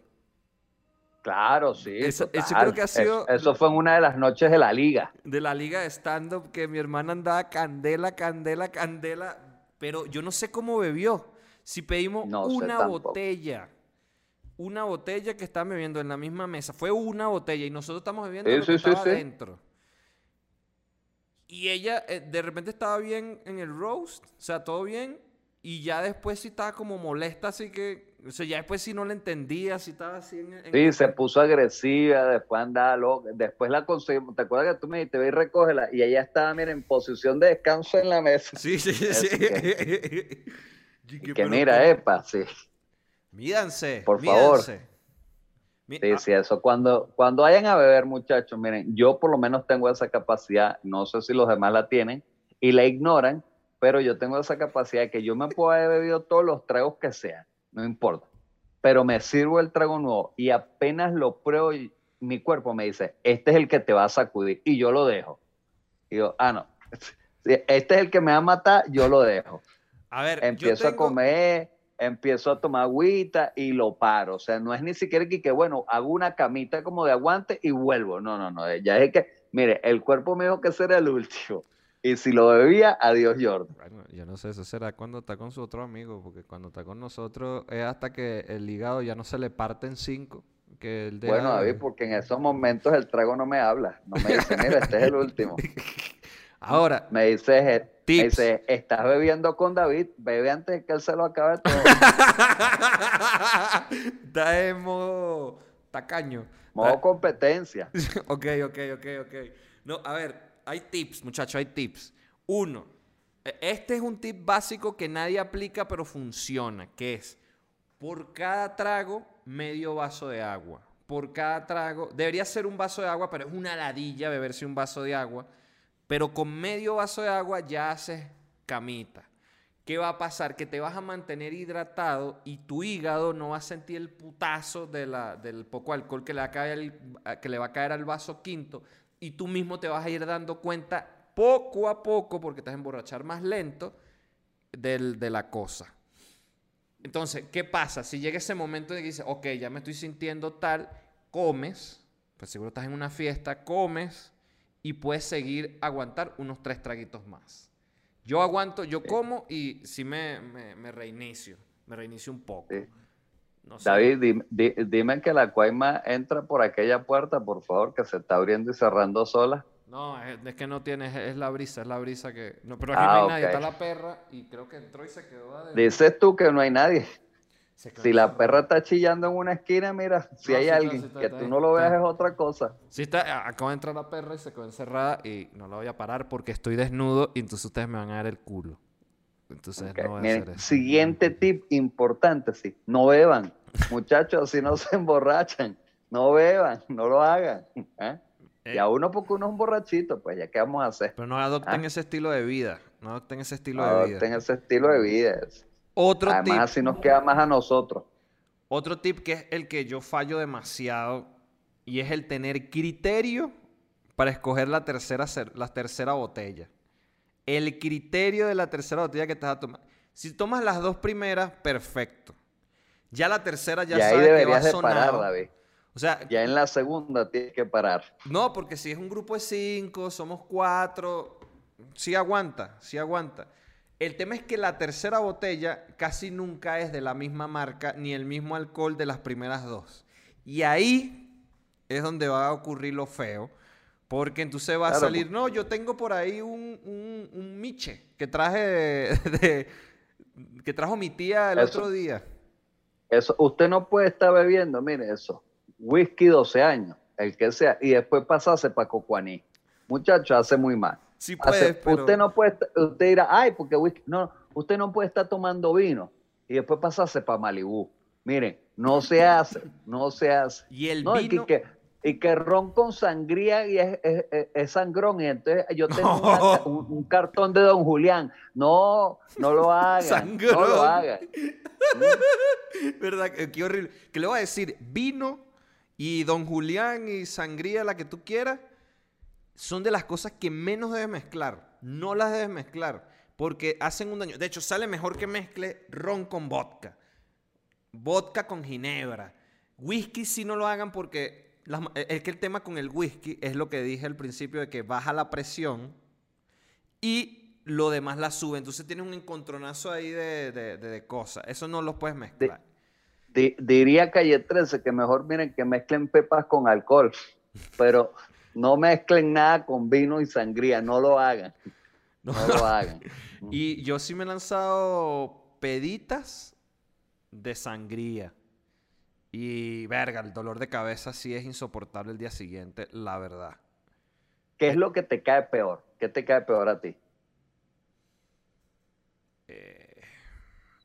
Claro, sí. Eso, creo que ha sido. Eso, fue en una de las noches de la liga. De la liga de stand-up, que mi hermana andaba candela, candela, candela. Pero yo no sé cómo bebió. Si pedimos una botella, una botella que estaban bebiendo en la misma mesa, fue una botella y nosotros estamos bebiendo lo que estaba adentro. Y ella eh, de repente estaba bien en el roast, o sea, todo bien. Y ya después sí estaba como molesta, así que o sea, ya después sí no le entendía, si estaba así en, Sí, se puso agresiva, después andaba loca, después la conseguimos, ¿te acuerdas que tú me dijiste, ve y recógela? Y ella estaba, mira, en posición de descanso en la mesa. Sí, sí, sí. Que, mira, epa, sí. Mídanse. Por favor. Sí, ah. sí, eso. Cuando, cuando vayan a beber, muchachos, miren, yo por lo menos tengo esa capacidad, no sé si los demás la tienen, y la ignoran, pero yo tengo esa capacidad de que yo me puedo haber bebido todos los tragos que sean no importa. Pero me sirvo el trago nuevo y apenas lo pruebo y mi cuerpo me dice, este es el que te va a sacudir y yo lo dejo. Y yo, ah, no, este es el que me va a matar, yo lo dejo. A ver, empiezo a comer, empiezo a tomar agüita y lo paro. O sea, no es ni siquiera que, que, bueno, hago una camita como de aguante y vuelvo. No, no, no. Ya es que, mire, el cuerpo me dijo que será el último. Y si lo bebía, adiós Jordan. Bueno, yo no sé, eso será cuando está con su otro amigo, porque cuando está con nosotros es hasta que el hígado ya no se le parte en cinco. Que el bueno, David, porque en esos momentos el trago no me habla. No me dice, mira, este es el último. Ahora. Me dice, dice, estás bebiendo con David, bebe antes de que él se lo acabe todo. Daemos tacaño. Modo competencia. ok, ok, ok, ok. No, a ver, hay tips, muchachos, hay tips. Uno, e, este es un tip básico que nadie aplica, pero funciona, que es por cada trago, medio vaso de agua. Por cada trago, debería ser un vaso de agua, pero es una ladilla beberse un vaso de agua. Pero con medio vaso de agua ya haces camita. ¿Qué va a pasar? Que te vas a mantener hidratado y tu hígado no va a sentir el putazo del poco alcohol que le, que le va a caer al vaso quinto, y tú mismo te vas a ir dando cuenta poco a poco, porque te vas a emborrachar más lento, de la cosa. Entonces, ¿qué pasa? Si llega ese momento de que dices, ok, ya me estoy sintiendo tal, comes, pues seguro estás en una fiesta, comes y puedes seguir aguantar unos tres traguitos más. Yo aguanto, yo como y sí me, me, reinicio. Me reinicio un poco. Sí. No sé. David, dime, di- dime que la cuaima entra por aquella puerta, por favor, que se está abriendo y cerrando sola. No, es, es que no tienes, es la brisa, es la brisa que... No, pero aquí Ah, no hay nadie, ok. está la perra y creo que entró y se quedó adentro. Dices tú que no hay nadie. Si la perra está chillando en una esquina, mira, si No, hay sí alguien sí está, que está tú no lo está. veas es otra cosa. Sí, está, acaba de entrar la perra y se quedó encerrada y no la voy a parar porque estoy desnudo y entonces ustedes me van a dar el culo. Entonces no voy a miren, hacer eso. siguiente tip importante, sí, no beban. Muchachos, así no se emborrachan. No beban, no lo hagan. ¿eh? Eh, Y a uno porque uno es un borrachito, pues ya qué vamos a hacer. Pero no adopten Ah. ese estilo de vida. No adopten ese estilo de vida. Adopten ese estilo de vida. Otro Además, tip, así nos queda más a nosotros. otro tip que es el que yo fallo demasiado y es el tener criterio para escoger la tercera, cer- la tercera botella. El criterio de la tercera botella que te vas a tomar. Si tomas las dos primeras, perfecto. Ya la tercera ya y ahí sabes que va de sonado. parar, David. O sea, Ya en la segunda tienes que parar. no, porque si es un grupo de cinco, somos cuatro, sí aguanta, sí aguanta. El tema es que la tercera botella casi nunca es de la misma marca ni el mismo alcohol de las primeras dos. Y ahí es donde va a ocurrir lo feo. Porque entonces va a salir, no, yo tengo por ahí un, un, un miche que traje de, de- que trajo mi tía el Eso. otro día. Eso, usted no puede estar bebiendo, mire eso, whisky 12 años, el que sea, y después pasarse para Cocuaní. Muchacho, hace muy mal. Sí Hace- pero... Usted no puede, estar- usted dirá, ay, porque whisky, no, usted no puede estar tomando vino y después pasarse para Malibú. Miren, no se hace, no se hace. Y el No, vino... que, y que ron con sangría y es, es- es- sangrón. Y entonces yo tengo una No. un, un cartón de Don Julián. No, no lo hagan. No Sangrón. lo hagan. ¿Verdad? Eh, Qué horrible. Que le voy a decir, vino y Don Julián y sangría, la que tú quieras, son de las cosas que menos debes mezclar. No las debes mezclar. Porque hacen un daño. De hecho, sale mejor que mezcle ron con vodka. Vodka con ginebra. Whisky sí no lo hagan porque... las es que el tema con el whisky es lo que dije al principio de que baja la presión y lo demás la sube. Entonces tienes un encontronazo ahí de, de- de- de cosas. Eso no los puedes mezclar. Di- diría Calle 13 que mejor miren que mezclen pepas con alcohol, pero no mezclen nada con vino y sangría, no lo hagan, no lo hagan. Y yo sí me he lanzado peditas de sangría. Y verga, el dolor de cabeza sí es insoportable el día siguiente, la verdad. ¿Qué es lo que te cae peor? ¿Qué te cae peor a ti?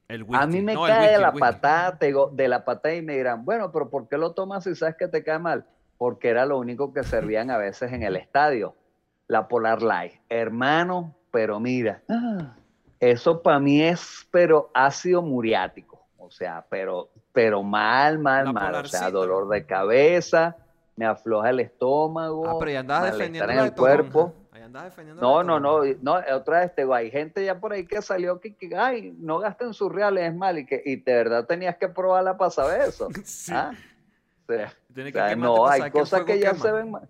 El A whisky. mí me No, el cae whisky, de el la patada, digo, de la patada y me dirán, bueno, pero ¿por qué lo tomas si sabes que te cae mal? Porque era lo único que servían a veces en el estadio, la Polar Light. Hermano, pero mira, eso para mí es, pero ácido muriático, o sea, pero, pero mal, mal, La mal, o sea, dolor de cabeza, me afloja el estómago, Ah, pero ya andabas defendiendo en el de cuerpo. Ahí andabas defendiendo No, de no, no, no, otra vez te digo, hay gente ya por ahí que salió que, que, ay, no gasten sus reales, es mal, y que y de verdad tenías que probarla para saber eso. Sí. ¿ah? O sea, o no, hay que cosas que ya quema. se ven mal.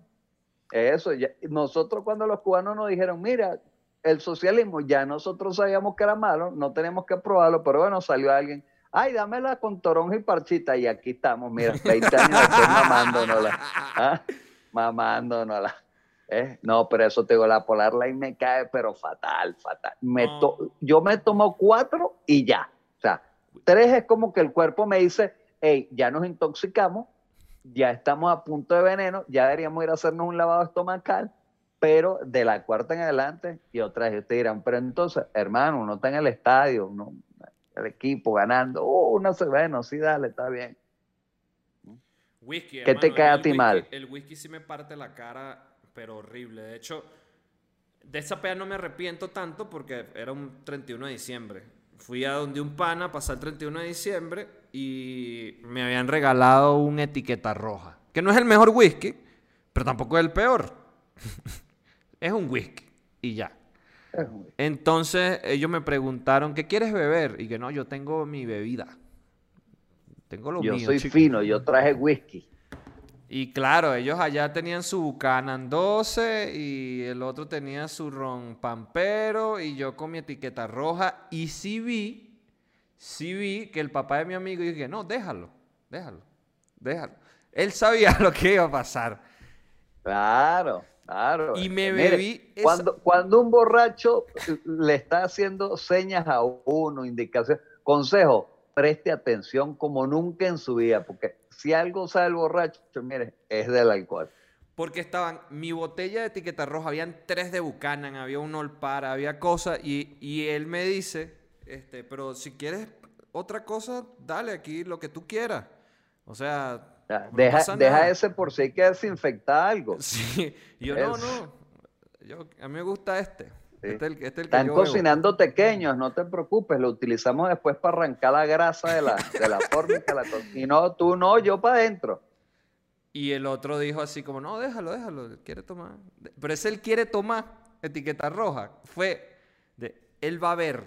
Eso, ya, nosotros cuando los cubanos nos dijeron, mira, el socialismo, ya nosotros sabíamos que era malo, no tenemos que probarlo, pero bueno, salió alguien, ay, dámela con toronja y parchita, y aquí estamos, mira, 20 años después mamándonosla. ¿ah? mamándonosla. ¿eh? No, pero eso te digo, la Polar Light me cae, pero fatal, fatal. Me to- yo me tomo cuatro y ya. O sea, tres es como que el cuerpo me dice, hey, ya nos intoxicamos, ya estamos a punto de veneno, ya deberíamos ir a hacernos un lavado estomacal, pero de la cuarta en adelante, y otras te dirán, pero entonces, hermano, uno está en el estadio, uno, el equipo ganando, uno se, bueno, sí, dale, está bien. Whisky, ¿Qué te cae a el ti whisky- mal? El whisky sí me parte la cara, pero horrible. De hecho, de esa pea no me arrepiento tanto porque era un 31 de diciembre. Fui a donde un pana a pasar el 31 de diciembre y me habían regalado una etiqueta roja. Que no es el mejor whisky, pero tampoco es el peor. es un whisky y ya. Entonces ellos me preguntaron, ¿qué quieres beber? Y que no, yo tengo mi bebida. Tengo lo Yo mío. soy chico". fino, yo traje whisky. Y claro, ellos allá tenían su Canan 12 y el otro tenía su ron pampero y yo con mi etiqueta roja. Y sí vi, sí vi que el papá de mi amigo y dije, no, déjalo, déjalo, déjalo. Él sabía lo que iba a pasar. Claro, claro. Y me Mire, bebí esa- Cuando, cuando un borracho le está haciendo señas a uno, indicaciones, consejo, preste atención como nunca en su vida, porque si algo sabe el borracho, mire, es del alcohol. Porque estaban mi botella de etiqueta roja, habían tres de Buchanan, había un Olpara, había cosas, y, y él me dice, este, pero si quieres otra cosa, dale aquí lo que tú quieras. O sea, no deja ese por si hay que desinfectar algo. Sí, yo no, Es- no. Yo, a mí me gusta este. Sí. Este es el, este es el que Están yo cocinando pequeños, no te preocupes, lo utilizamos después para arrancar la grasa de la, de la fórmica. la y no, tú no, yo para adentro. Y el otro dijo así como, no, déjalo, déjalo, quiere tomar. Pero ese él quiere tomar etiqueta roja. Fue de, él va a ver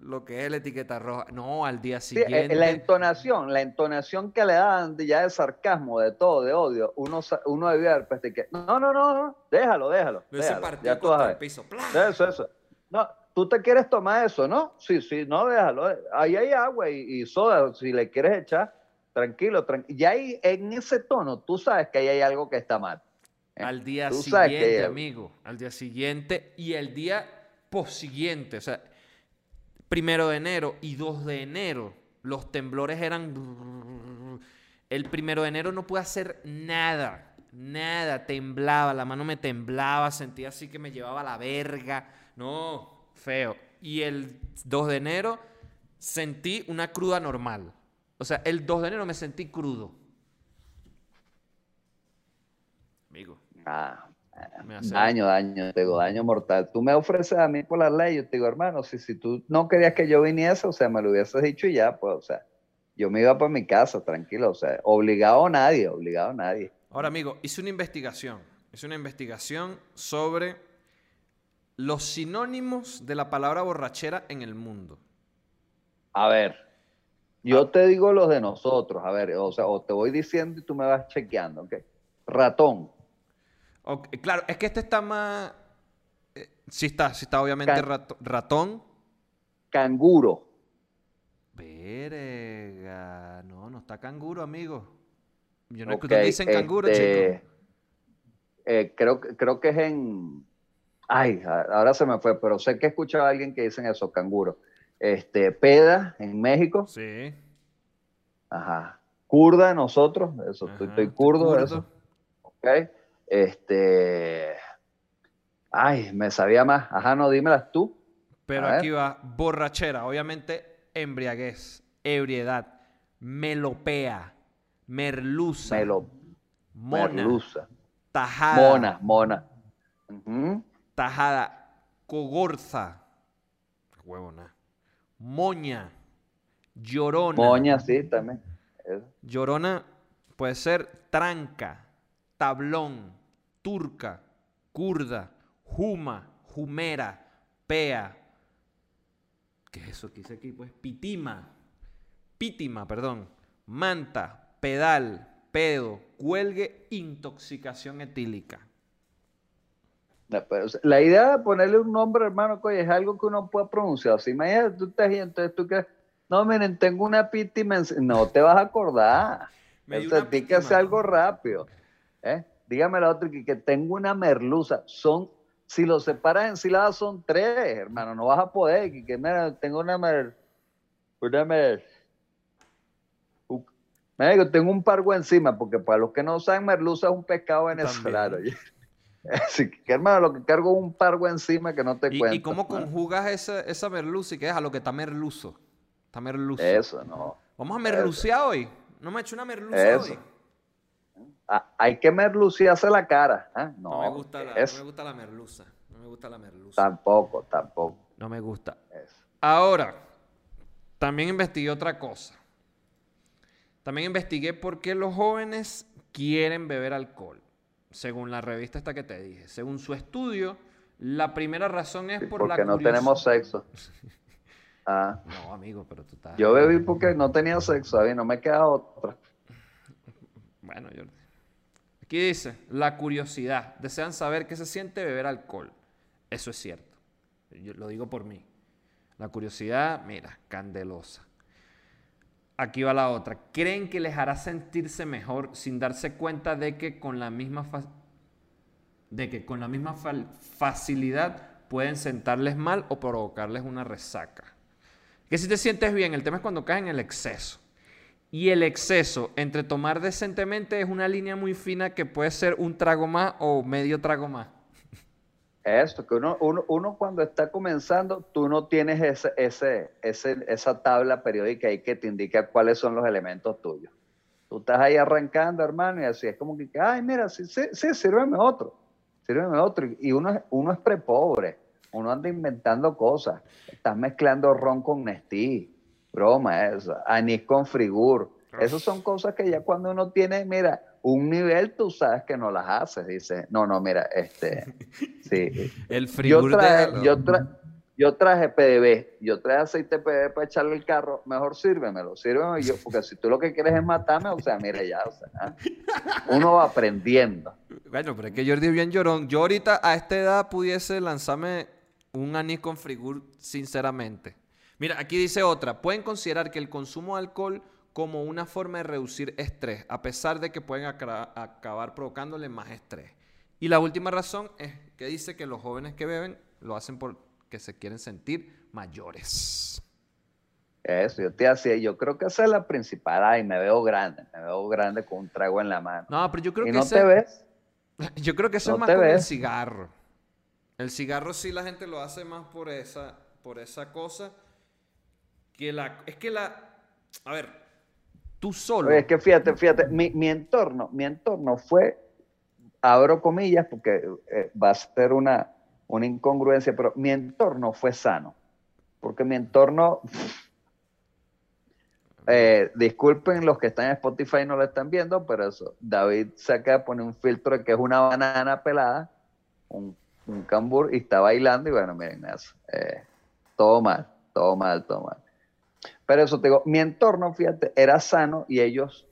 lo que es la etiqueta roja. No, al día Sí, eh, siguiente. la entonación, la entonación que le dan de- ya de sarcasmo, de todo, de odio, uno, uno debía haber puesto que, no, no, no, no, déjalo, déjalo. lo hice déjalo, ya tú vas el ver. piso. Eso, eso. No, tú te quieres tomar eso, ¿no? Sí, sí, no, déjalo. Ahí hay agua y, y soda, si le quieres echar, tranquilo, tranquilo. Y ahí en ese tono, tú sabes que ahí hay algo que está mal. ¿eh? Al día Tú siguiente, amigo. Al día siguiente y el día posiguiente. O sea, primero de enero y 2 de enero. Los temblores eran. El primero de enero no pude hacer nada. Nada. Temblaba. La mano me temblaba. Sentía así que me llevaba a la verga. No, feo. Y el 2 de enero sentí una cruda normal. O sea, el 2 de enero me sentí crudo. Amigo. Ah, Me hace- daño, daño, te digo, daño mortal. Tú me ofreces a mí por la ley, yo te digo, hermano, si, si tú no querías que yo viniese, o sea, me lo hubieses dicho y ya, pues, o sea, yo me iba para mi casa, tranquilo, o sea, obligado a nadie, obligado a nadie. Ahora, amigo, hice una investigación. Hice una investigación sobre los sinónimos de la palabra borrachera en el mundo. A ver, yo te digo los de nosotros, a ver, o sea, o te voy diciendo y tú me vas chequeando, ¿ok? Ratón, Ok, claro, es que este está más. eh, sí está, sí está obviamente Can- ratón. canguro, Verga. No, no está canguro, amigo. Yo no ok, escuché dicen canguro, este, chico. eh, creo, que- creo que es en, ay, ahora se me fue, pero sé que he escuchado a alguien que dicen eso, canguro. Este, peda en México, Sí. ajá, kurda nosotros, eso, estoy, Ajá, estoy estoy kurdo, kurdo. eso, ok, este, ay, me sabía más, ajá, no, dímelas tú, Pero A ver. aquí va borrachera, obviamente embriaguez, ebriedad, melopea, merluza, Melo, mona, merluza, tajada, mona, mona, tajada, cogorza, huevona, moña, llorona. moña, sí, también. Llorona puede ser tranca, tablón, turca, kurda, juma, jumera, pea. ¿Qué es eso que dice aquí? Pues pitima, pítima, perdón, manta, pedal, pedo, cuelgue, intoxicación etílica. No, pero, o sea, la idea de ponerle un nombre, hermano, coño, es algo que uno puede pronunciar. Si imagínate, tú estás ahí, entonces tú que, no, miren, tengo una pítima, en- no te vas a acordar. Me O sea, que hacer algo rápido. ¿eh? Dígame la otra, que, que tengo una merluza. Son, si lo separas en sílabas, son tres, hermano, no vas a poder. Que, que, mira, tengo una mer, una mer, u- Mira, tengo un pargo encima, porque para los que no saben, merluza es un pescado venezolano. Así que, hermano, lo que cargo es un pargo encima que no te ¿Y, cuento. y cómo hermano. conjugas esa, esa merluza y qué es a lo que está merluzo? Está merluzo. Eso, no. Vamos a merlucear hoy. No me he hecho una merluza Eso. hoy. Ah, hay que merluciarse la cara. ¿ah? No, No, me gusta la, no eso me gusta la merluza. No me gusta la merluza. tampoco, tampoco. No me gusta. Eso. Ahora, también investigué otra cosa. También investigué por qué los jóvenes quieren beber alcohol. Según la revista esta que te dije. Según su estudio, la primera razón es Sí, por la porque no tenemos sexo. Ah, No, amigo, pero tú estás... yo bebí porque no tenía sexo, David, no me queda otra. Bueno, Jordi. Aquí dice, la curiosidad. Desean saber qué se siente beber alcohol. Eso es cierto. Yo lo digo por mí. La curiosidad, mira, candelosa. aquí va la otra. ¿Creen que les hará sentirse mejor sin darse cuenta de que con la misma, de que con la misma facilidad pueden sentarles mal o provocarles una resaca? Que si te sientes bien, el tema es cuando caes en el exceso. Y el exceso entre tomar decentemente es una línea muy fina que puede ser un trago más o medio trago más. Eso, que uno, uno, cuando está comenzando, tú no tienes ese, ese, ese, esa tabla periódica ahí que te indica cuáles son los elementos tuyos. Tú estás ahí arrancando, hermano, y así es como que, ay, mira, sí, sí, sí sírveme otro, sírveme otro. Y uno, uno es prepobre, uno anda inventando cosas. Estás mezclando ron con Nestí, broma eso, anís con frigur. Esas son cosas que ya cuando uno tiene, mira, un nivel tú sabes que no las haces. Dice, no, no, mira, este, sí. El frío yo traje, yo, traje PDB, yo traje aceite PDB para echarle el carro, mejor sírvemelo, sírvemelo yo, porque si tú lo que quieres es matarme, o sea, mira ya, o sea, uno va aprendiendo. Bueno, pero es que Jordi es bien llorón. Yo ahorita a esta edad pudiese lanzarme un anís con frigur, sinceramente. Mira, aquí dice otra, pueden considerar que el consumo de alcohol como una forma de reducir estrés, a pesar de que pueden acabar provocándole más estrés. Y la última razón es que dice que los jóvenes que beben lo hacen porque se quieren sentir mayores. Eso, yo te hacía, yo creo que esa es la principal. Ay, me veo grande, me veo grande con un trago en la mano. No, pero yo creo ¿Y que. no te ves? Yo creo que eso es más con el cigarro. El cigarro sí la gente lo hace más por esa, por esa cosa. Es que la. A ver, Tú solo. es que fíjate, fíjate, mi, entorno, mi entorno fue, abro comillas porque eh, va a ser una, una incongruencia, pero mi entorno fue sano. Porque mi entorno, eh, disculpen los que están en Spotify no lo están viendo, pero eso, David saca, pone un filtro que es una banana pelada, un, un cambur, y está bailando, y bueno, miren eso. Eh, todo mal, todo mal, todo mal. Pero eso te digo, mi entorno, fíjate, era sano y ellos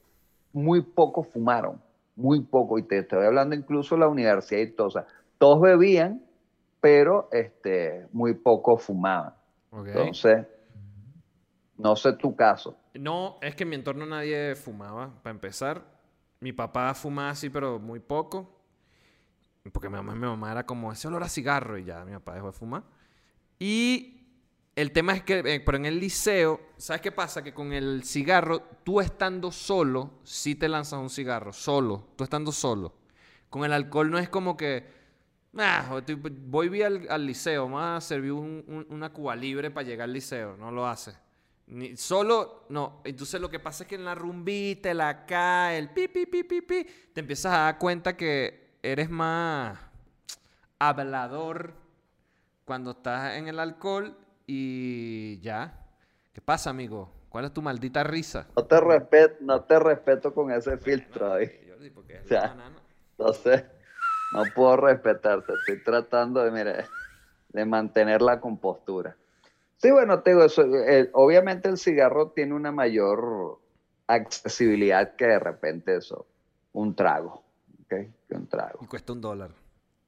muy poco fumaron, muy poco. Y te estoy hablando incluso de la universidad y todo. O sea, todos bebían, pero este, muy poco fumaban. Entonces, no sé tu caso. No, es que en mi entorno nadie fumaba, para empezar. Mi papá fumaba así, pero muy poco. Porque mi mamá, mi mamá era como ese olor a cigarro y ya mi papá dejó de fumar. Y el tema es que, eh, pero en el liceo, ¿sabes qué pasa? Que con el cigarro, tú estando solo, sí te lanzas un cigarro, solo, tú estando solo. Con el alcohol no es como que, ah, voy al, al liceo, más servir una cuba libre para llegar al liceo, no lo hace. Ni, solo, no. Entonces lo que pasa es que en la rumbita, la cae, el pi, pi, pi, pi, pi, te empiezas a dar cuenta que eres más hablador cuando estás en el alcohol y ya. ¿Qué pasa, amigo? ¿Cuál es tu maldita risa? No te respeto, no te respeto con ese filtro ahí. no sé, no puedo respetarte. Estoy tratando de, mire, de mantener la compostura. Sí, bueno, te digo eso. obviamente el cigarro tiene una mayor accesibilidad que de repente eso, un trago. ¿okay? Que un trago. Y cuesta un dólar.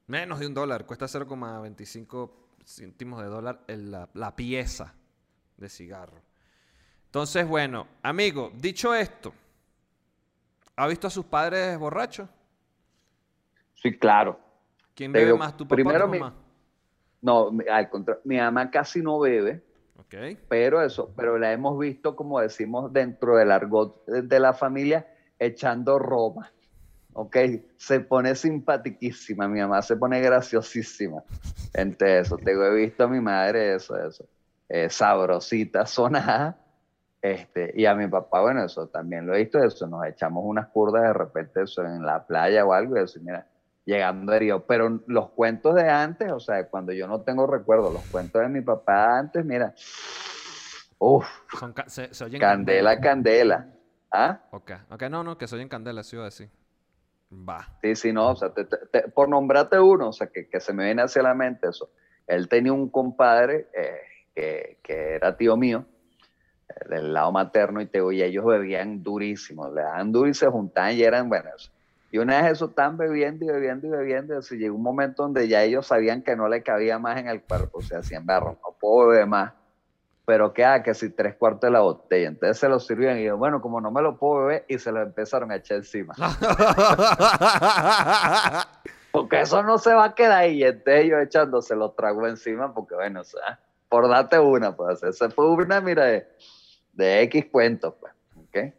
Menos de un dólar, cuesta 0,25 céntimos de dólar la, pieza de cigarro. Entonces, bueno, amigo, dicho esto, ¿ha visto a sus padres borrachos? Sí, claro. ¿Quién bebe más, tu papá o tu mamá? no, al contrario, mi mamá casi no bebe. Okay. Pero eso, pero la hemos visto, como decimos, dentro del argot de la familia, echando Roma. ¿Ok? Se pone simpatiquísima, mi mamá se pone graciosísima. Entre eso, te he visto a mi madre, eso, eso, eh, sabrosita, sonada. Este, y a mi papá, bueno, eso también lo he visto, eso, nos echamos unas curdas de repente eso en la playa o algo, y eso, mira, llegando herido. Pero los cuentos de antes, o sea, cuando yo no tengo recuerdo, los cuentos de mi papá antes, mira, uff, candela, candela. ¿Ah? Ok, ok, no, no, que soy en candela, sí iba a decir. Va. Sí, sí, no, o sea, por nombrarte uno, o sea, que, se me viene hacia la mente eso. Él tenía un compadre eh, que, era tío mío, eh, del lado materno, y, te, y ellos bebían durísimo, le daban duro y se juntaban y eran buenos. Y una vez eso estaban bebiendo y bebiendo y bebiendo, y llegó un momento donde ya ellos sabían que no le cabía más en el cuerpo, o sea, hacían barro, no puedo beber más. Pero que, ah, que si tres cuartos de la botella. Entonces se lo sirvieron y yo, bueno, como no me lo puedo beber, y se lo empezaron a echar encima. porque eso no se va a quedar ahí. Y entonces yo echándose lo trago encima, porque bueno, o sea, por darte una, pues, esa fue una, mira, de, de X cuentos, pues, ¿ok?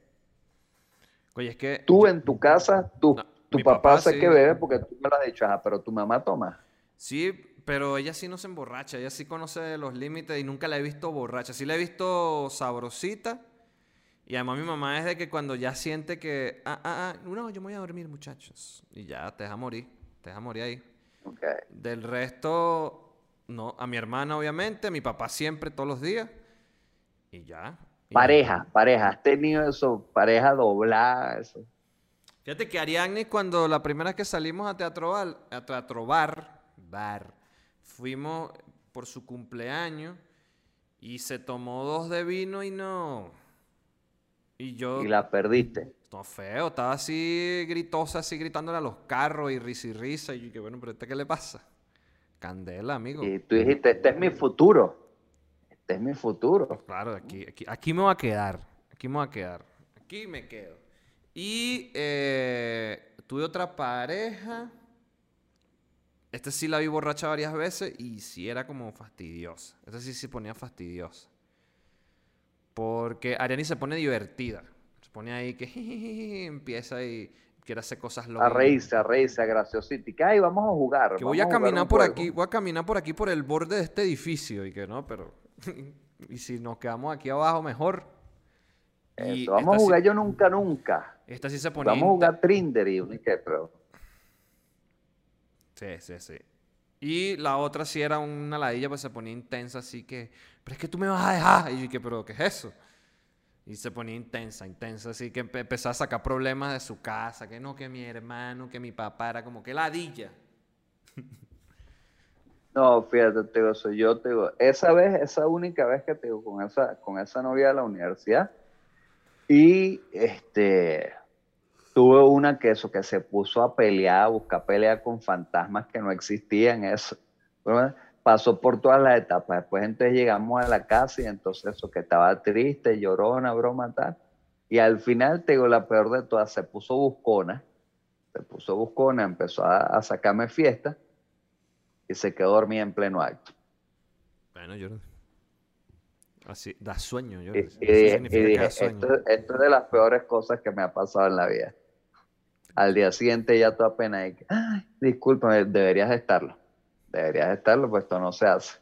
Oye, es que... Tú en tu casa, tú, No, tu papá, papá sé sí. que bebe porque tú me lo has dicho, ajá, pero tu mamá toma. Sí, pero ella sí no se emborracha, ella sí conoce los límites y nunca la he visto borracha. Sí la he visto sabrosita. Y además mi mamá es de que cuando ya siente que, ah, ah, ah, no, yo me voy a dormir, muchachos. Y ya, te deja morir, te deja morir ahí. Del resto, no, a mi hermana obviamente, a mi papá siempre, todos los días. Y ya. y ya. Pareja, pareja, has tenido eso, pareja doblada, eso. Fíjate que Ariadne, cuando la primera vez que salimos a Teatro, Bar, a teatro bar, bar, fuimos por su cumpleaños y se tomó dos de vino y no. Y yo, Y la perdiste. no feo, estaba así gritosa, así gritándole a los carros y risa y risa. Y yo, que bueno, pero ¿este qué le pasa? Candela, amigo. Y tú dijiste, este es mi futuro. Este es mi futuro. Claro, aquí, aquí, aquí me voy a quedar. Aquí me voy a quedar. Aquí me quedo. Y eh, tuve otra pareja. Esta sí la vi borracha varias veces y sí era como fastidiosa. Esta sí se ponía fastidiosa. Porque Ariani se pone divertida. Se pone ahí que jijiji, empieza y quiere hacer cosas A locas. reírse, a reírse, a graciosita. Y que, ay, vamos a jugar. Que voy a caminar por juego". aquí, voy a caminar por aquí por el borde de este edificio y que no, pero y si nos quedamos aquí abajo mejor. Eso, vamos a sí- jugar yo nunca, nunca. Esta sí se ponía Vamos a jugar Trinder y pero Sí, sí, sí. Y la otra sí era una ladilla, pues se ponía intensa, así que, pero es que tú me vas a dejar. Y yo que, pero ¿qué es eso? Y se ponía intensa, intensa, así que empe- empezó a sacar problemas de su casa, que no, que mi hermano, que mi papá, era como que ladilla. No, fíjate, te digo, soy yo, te digo, esa vez, esa única vez que te digo, con esa, con esa novia de la universidad, y este, tuve una que eso, que se puso a pelear, a buscar pelea con fantasmas que no existían, eso, pasó por todas las etapas, después entonces llegamos a la casa y entonces eso, que estaba triste, llorona, broma, tal, y al final, te digo, la peor de todas, se puso buscona, se puso buscona, empezó a, a sacarme fiesta, y se quedó dormida en pleno acto. Bueno, yo Así, da sueño, yo Y, y y dije, esto, esto es de las peores cosas que me ha pasado en la vida. Al día siguiente ya toda pena y que, ay, discúlpame, deberías estarlo. Deberías estarlo, pues esto no se hace.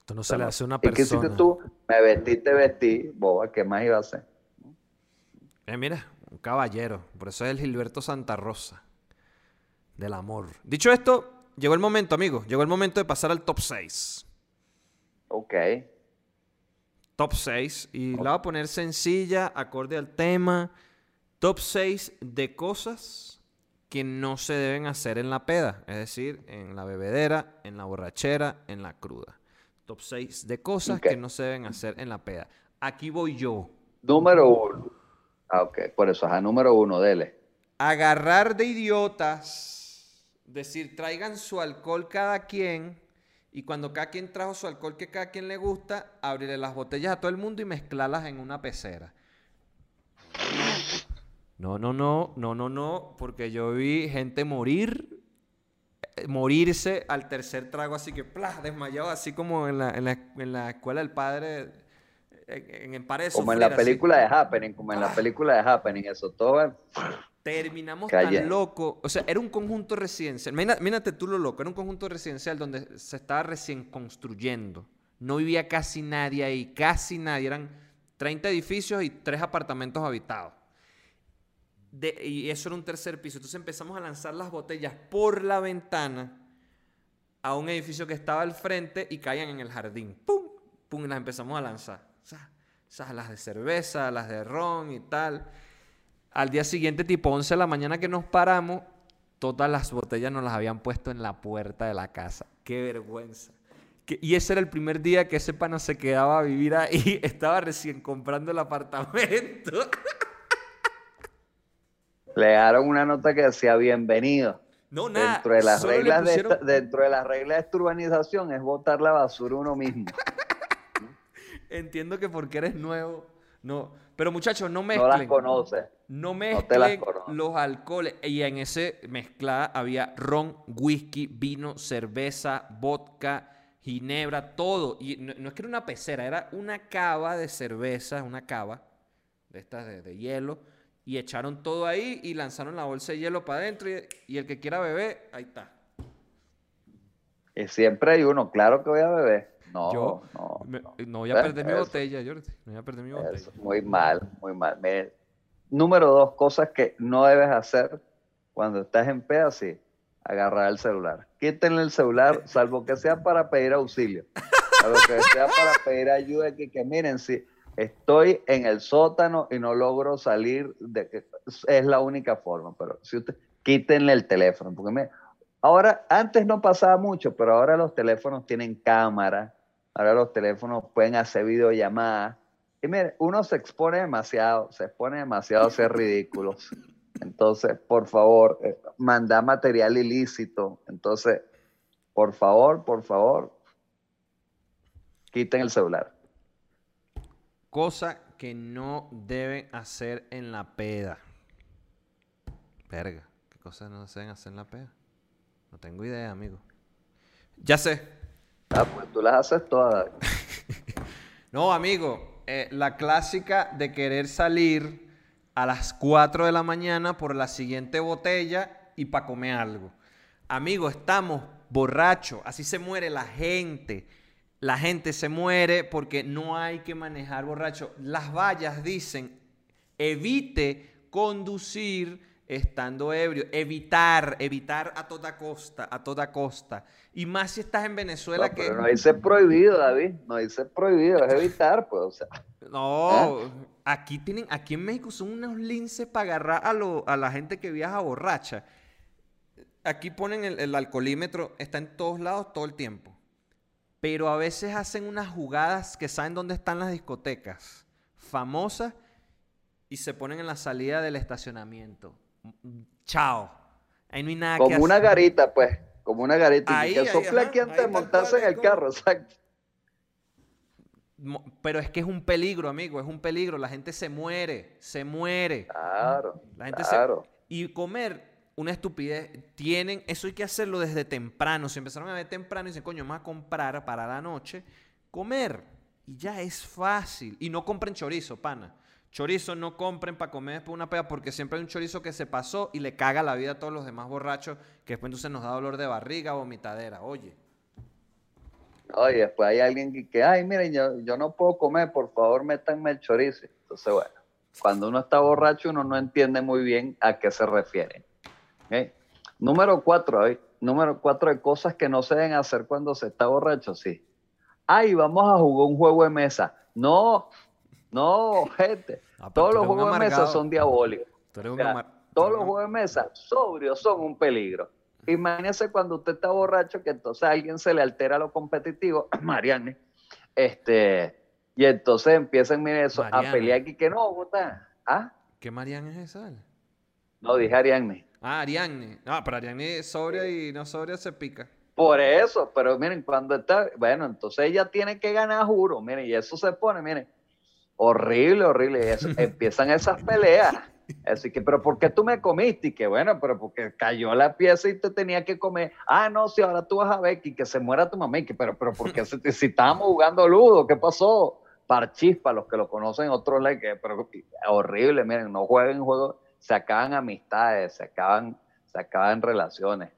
Esto no se le hace a una ¿Y qué hiciste persona. tú? Me vestí, te vestí, boba, ¿qué más iba a hacer? Eh, mira, un caballero. Por eso es el Gilberto Santa Rosa. Del amor. Dicho esto, llegó el momento, amigo. Llegó el momento de pasar al top 6. Ok. Top 6. Y la voy a poner sencilla, acorde al tema. Top 6 de cosas que no se deben hacer en la peda. Es decir, en la bebedera, en la borrachera, en la cruda. Top 6 de cosas que no se deben hacer en la peda. Aquí voy yo. Número uno. Ah, ok, por eso, ajá, número uno, dele. agarrar de idiotas, decir, traigan su alcohol cada quien, y cuando cada quien trajo su alcohol que cada quien le gusta, abrirle las botellas a todo el mundo y mezclarlas en una pecera. No, no, no, no, no, no, porque yo vi gente morir, eh, morirse al tercer trago, así que, ¡plah! desmayado, así como en la, en la, en la escuela del padre, en, en de Como en la así. película de Happening, como en la Ah. película de Happening, eso todo es- Terminamos Calle. tan loco. O sea, era un conjunto residencial. Mírate tú lo loco. Era un conjunto residencial donde se estaba recién construyendo. No vivía casi nadie ahí. Casi nadie. Eran 30 edificios y 3 apartamentos habitados. Y eso era un tercer piso. Entonces empezamos a lanzar las botellas por la ventana a un edificio que estaba al frente y caían en el jardín. ¡Pum! ¡Pum! Las empezamos a lanzar. O las de cerveza, las de ron y tal. Al día siguiente, tipo 11 de la mañana que nos paramos, todas las botellas nos las habían puesto en la puerta de la casa. ¡Qué vergüenza! Y ese era el primer día que ese pana se quedaba a vivir ahí. Estaba recién comprando el apartamento. le dejaron una nota que decía bienvenido. No, nada. Dentro de las reglas de esta- dentro de las reglas de esta urbanización es botar la basura uno mismo. entiendo que porque eres nuevo, no. Pero muchachos, no No mezclen. las conoces. No mezclen conoces. los alcoholes. Y en ese mezclada había ron, whisky, vino, cerveza, vodka, ginebra, todo. Y no, no es que era una pecera, era una cava de cerveza, una cava de estas de, de hielo. Y echaron todo ahí y lanzaron la bolsa de hielo para adentro. Y, y el que quiera beber, ahí está. Y siempre hay uno, claro que voy a beber. No, Yo no, me- no. no voy a Eh, perder mi eso. botella, Jordi. No voy a perder mi botella. Eso, muy mal, muy mal. Número dos, cosas que no debes hacer cuando estás en peda, sí, agarrar el celular. Quítenle el celular, salvo que sea para pedir auxilio. Salvo que sea para pedir ayuda, que, que miren, si estoy en el sótano y no logro salir, de, es la única forma, pero si usted, quítenle el teléfono, porque me, ahora, antes no pasaba mucho, pero ahora los teléfonos tienen cámara, ahora los teléfonos pueden hacer videollamadas, y mire, uno se expone demasiado, se expone demasiado a ser ridículos. Entonces, por favor, eh, manda material ilícito. Entonces, por favor, por favor, quiten el celular. Cosa que no deben hacer en la peda. Verga, ¿qué cosas no se deben hacer en la peda? No tengo idea, amigo. Ya sé. Ah, pues tú las haces todas. No, amigo, eh, la clásica de querer salir a las 4 de la mañana por la siguiente botella y para comer algo. Amigo, estamos borrachos, así se muere la gente. La gente se muere porque no hay que manejar borracho. Las vallas dicen, evite conducir estando ebrio. Evitar, evitar a toda costa, a toda costa. Y más si estás en Venezuela No, que... pero no dice prohibido, David. No dice prohibido, es evitar, pues. O sea, No, aquí tienen, aquí en México son unos linces para agarrar a, lo- a la gente que viaja borracha. Aquí ponen el, el alcoholímetro, está en todos lados todo el tiempo. Pero a veces hacen unas jugadas que saben dónde están las discotecas famosas y se ponen en la salida del estacionamiento. Chao. Ahí no hay nada que como una hacer. garita, pues. Como una garita. Ahí, y que ajá, aquí antes de montarse en el como- carro, exacto. Pero es que es un peligro, amigo, es un peligro. La gente se muere, se muere. Claro, La gente claro. se... Y comer una estupidez. Tienen... Eso hay que hacerlo desde temprano. Si empezaron a ver temprano y dicen, coño, vamos a comprar para la noche. Comer. Y ya es fácil. Y no compren chorizo, pana. Chorizo no compren para comer después una pega porque siempre hay un chorizo que se pasó y le caga la vida a todos los demás borrachos que después entonces nos da dolor de barriga, vomitadera. Oye. Oye, después hay alguien que, que, ay, miren, yo, yo no puedo comer, por favor, métanme el chorizo. Entonces, bueno, cuando uno está borracho, uno no entiende muy bien a qué se refiere. Número cuatro, David. Número cuatro de cosas que no se deben hacer cuando se está borracho, sí. Ay, vamos a jugar un juego de mesa. No, no, gente. Ah, Todos los juegos de mesa son diabólicos. Todos los juegos de mesa sobrios son un peligro. Imagínese cuando usted está borracho que entonces a alguien se le altera lo competitivo, Marianne, este, y entonces empiezan, mire eso, a pelear aquí que no. ¿Ah? ¿Qué Marianne es esa? No, dije Ariadne. Ah, Ariadne. No, pero Ariadne es sobria y no sobria se pica. Por eso, pero miren, cuando está, bueno, entonces ella tiene que ganar, juro, miren, y eso se pone, miren, horrible, horrible, eso, empiezan esas peleas. Así que, pero ¿por qué tú me comiste? Y que bueno, pero porque cayó la pieza y te tenía que comer. Ah, no, si ahora tú vas a ver que se muera tu mamá. Y que, pero, pero, ¿por qué si, si estábamos jugando ludo? ¿Qué pasó? Parchis, para los que lo conocen, otros que, pero horrible, miren, no jueguen juegos, se acaban amistades, se acaban, se acaban relaciones.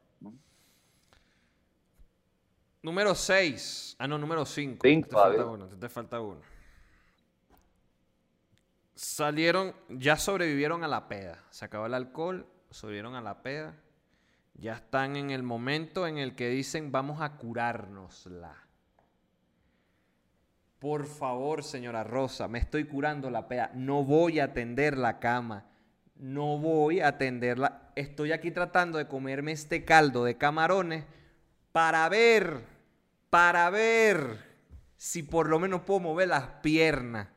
Número 6. Ah, no, número 5. Cinco, te falta uno, te falta uno. Salieron, ya sobrevivieron a la peda. Se acabó el alcohol, sobrevivieron a la peda. Ya están en el momento en el que dicen vamos a curárnosla. Por favor, señora Rosa, me estoy curando la peda. No voy a atender la cama. No voy a atenderla. Estoy aquí tratando de comerme este caldo de camarones para ver, para ver si por lo menos puedo mover las piernas.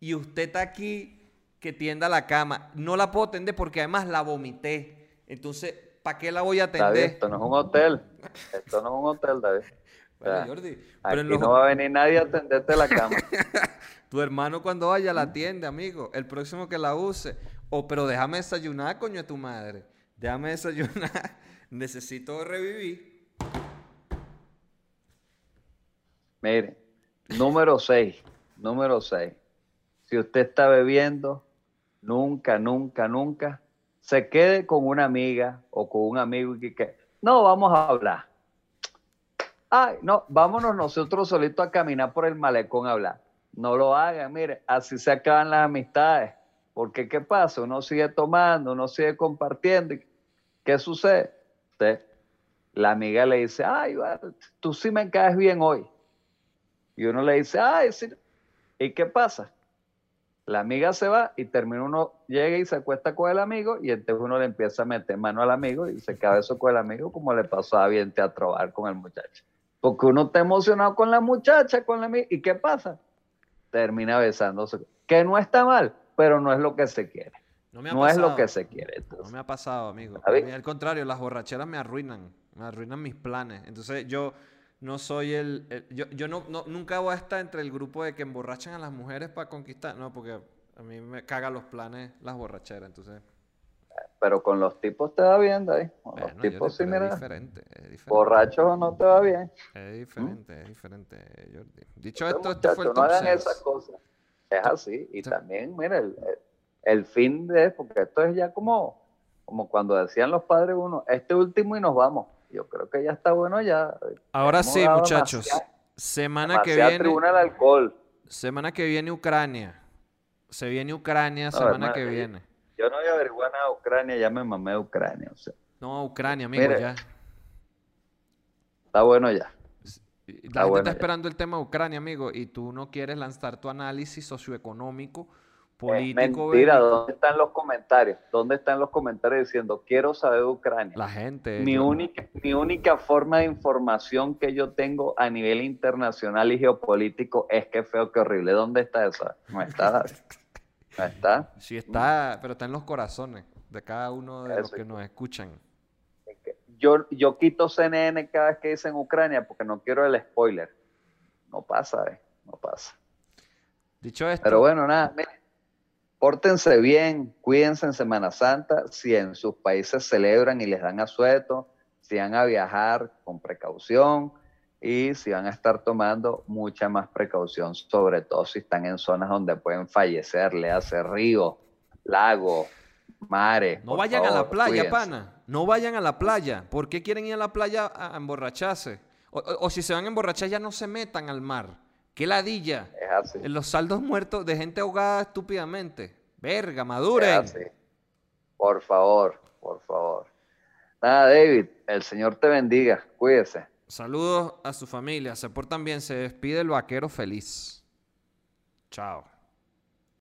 Y usted está aquí que tienda la cama. No la puedo atender porque además la vomité. Entonces, ¿para qué la voy a David, atender? esto no es un hotel. Esto no es un hotel, David. sea, Jordi, pero Aquí los- no va a venir nadie a atenderte la cama. Tu hermano cuando vaya la atiende, amigo. El próximo que la use. O, pero déjame desayunar, coño de tu madre. Déjame desayunar. Necesito revivir. Mire, número 6, número 6. Si usted está bebiendo, nunca, nunca, nunca se quede con una amiga o con un amigo y que, no, vamos a hablar. Ay, no, vámonos nosotros solitos a caminar por el malecón a hablar. No lo hagan, mire, así se acaban las amistades. Porque, ¿qué pasa? Uno sigue tomando, uno sigue compartiendo. ¿Qué sucede? La amiga le dice, ay, tú sí me caes bien hoy. Y uno le dice, ay, sí. ¿Y qué pasa? La amiga se va y termina uno, llega y se acuesta con el amigo y entonces uno le empieza a meter mano al amigo y se cabe eso con el amigo como le pasó a Viente a trobar con el muchacho. Porque uno está emocionado con la muchacha, con la amiga. ¿Y qué pasa? Termina besándose. Que no está mal, pero no es lo que se quiere. No me ha No es lo que se quiere. No entonces. me ha pasado, amigo. Al contrario, las borracheras me arruinan. Me arruinan mis planes. Entonces yo no soy el... el- yo yo no, no- nunca voy a estar entre el grupo de que emborrachan a las mujeres para conquistar. No, porque a mí me cagan los planes las borracheras. Entonces... Pero con los tipos te va bien, David. Con los tipos sí, pero es mira. diferente. Es diferente. Borrachos no te va bien. Es diferente, es diferente, Jordi. Dicho Entonces, esto, este fue el no top hagan esas cosas. Es así. Y también, mira, el, fin de, porque esto es ya como, como cuando decían los padres uno, este último y nos vamos. Yo creo que ya está bueno ya. Ahora Hemos sí, muchachos. Semana que viene. al alcohol. Semana que viene Ucrania. Se viene Ucrania No, semana hermano, que viene. Yo no voy a averiguar nada de Ucrania, ya me mamé de Ucrania. O sea, No, Ucrania, amigo, Mire, ya. está bueno ya. Y La gente bueno está esperando el tema de Ucrania, amigo, y tú no quieres lanzar tu análisis socioeconómico, Es político, mentira, bélico. ¿dónde están los comentarios? ¿Dónde están los comentarios diciendo quiero saber de Ucrania? La gente. Mi yo- única, mi única forma de información que yo tengo a nivel internacional y geopolítico es que feo, que horrible. ¿Dónde está eso? No está. No está. Sí está, pero está en los corazones de cada uno de los que nos escuchan. Yo, yo quito CNN cada vez que dicen Ucrania porque no quiero el spoiler. No pasa, eh. No pasa. Dicho esto, Pero bueno, nada, miren, pórtense bien, cuídense en Semana Santa, si en sus países celebran y les dan asueto, si van a viajar con precaución y si van a estar tomando mucha más precaución, sobre todo si están en zonas donde pueden fallecer, le hace río, lago, mares. no vayan a la playa, cuídense. pana. No vayan a la playa. ¿Por qué quieren ir a la playa a emborracharse? O, o- o si se van a emborrachar, ya no se metan al mar. ¡Qué ladilla! Es así. En los saldos muertos de gente ahogada estúpidamente. Verga, es maduren. así. Por favor, por favor. Nada, David, el Señor te bendiga, cuídese. Saludos a su familia. Se portan bien. Se despide el vaquero feliz. Chao.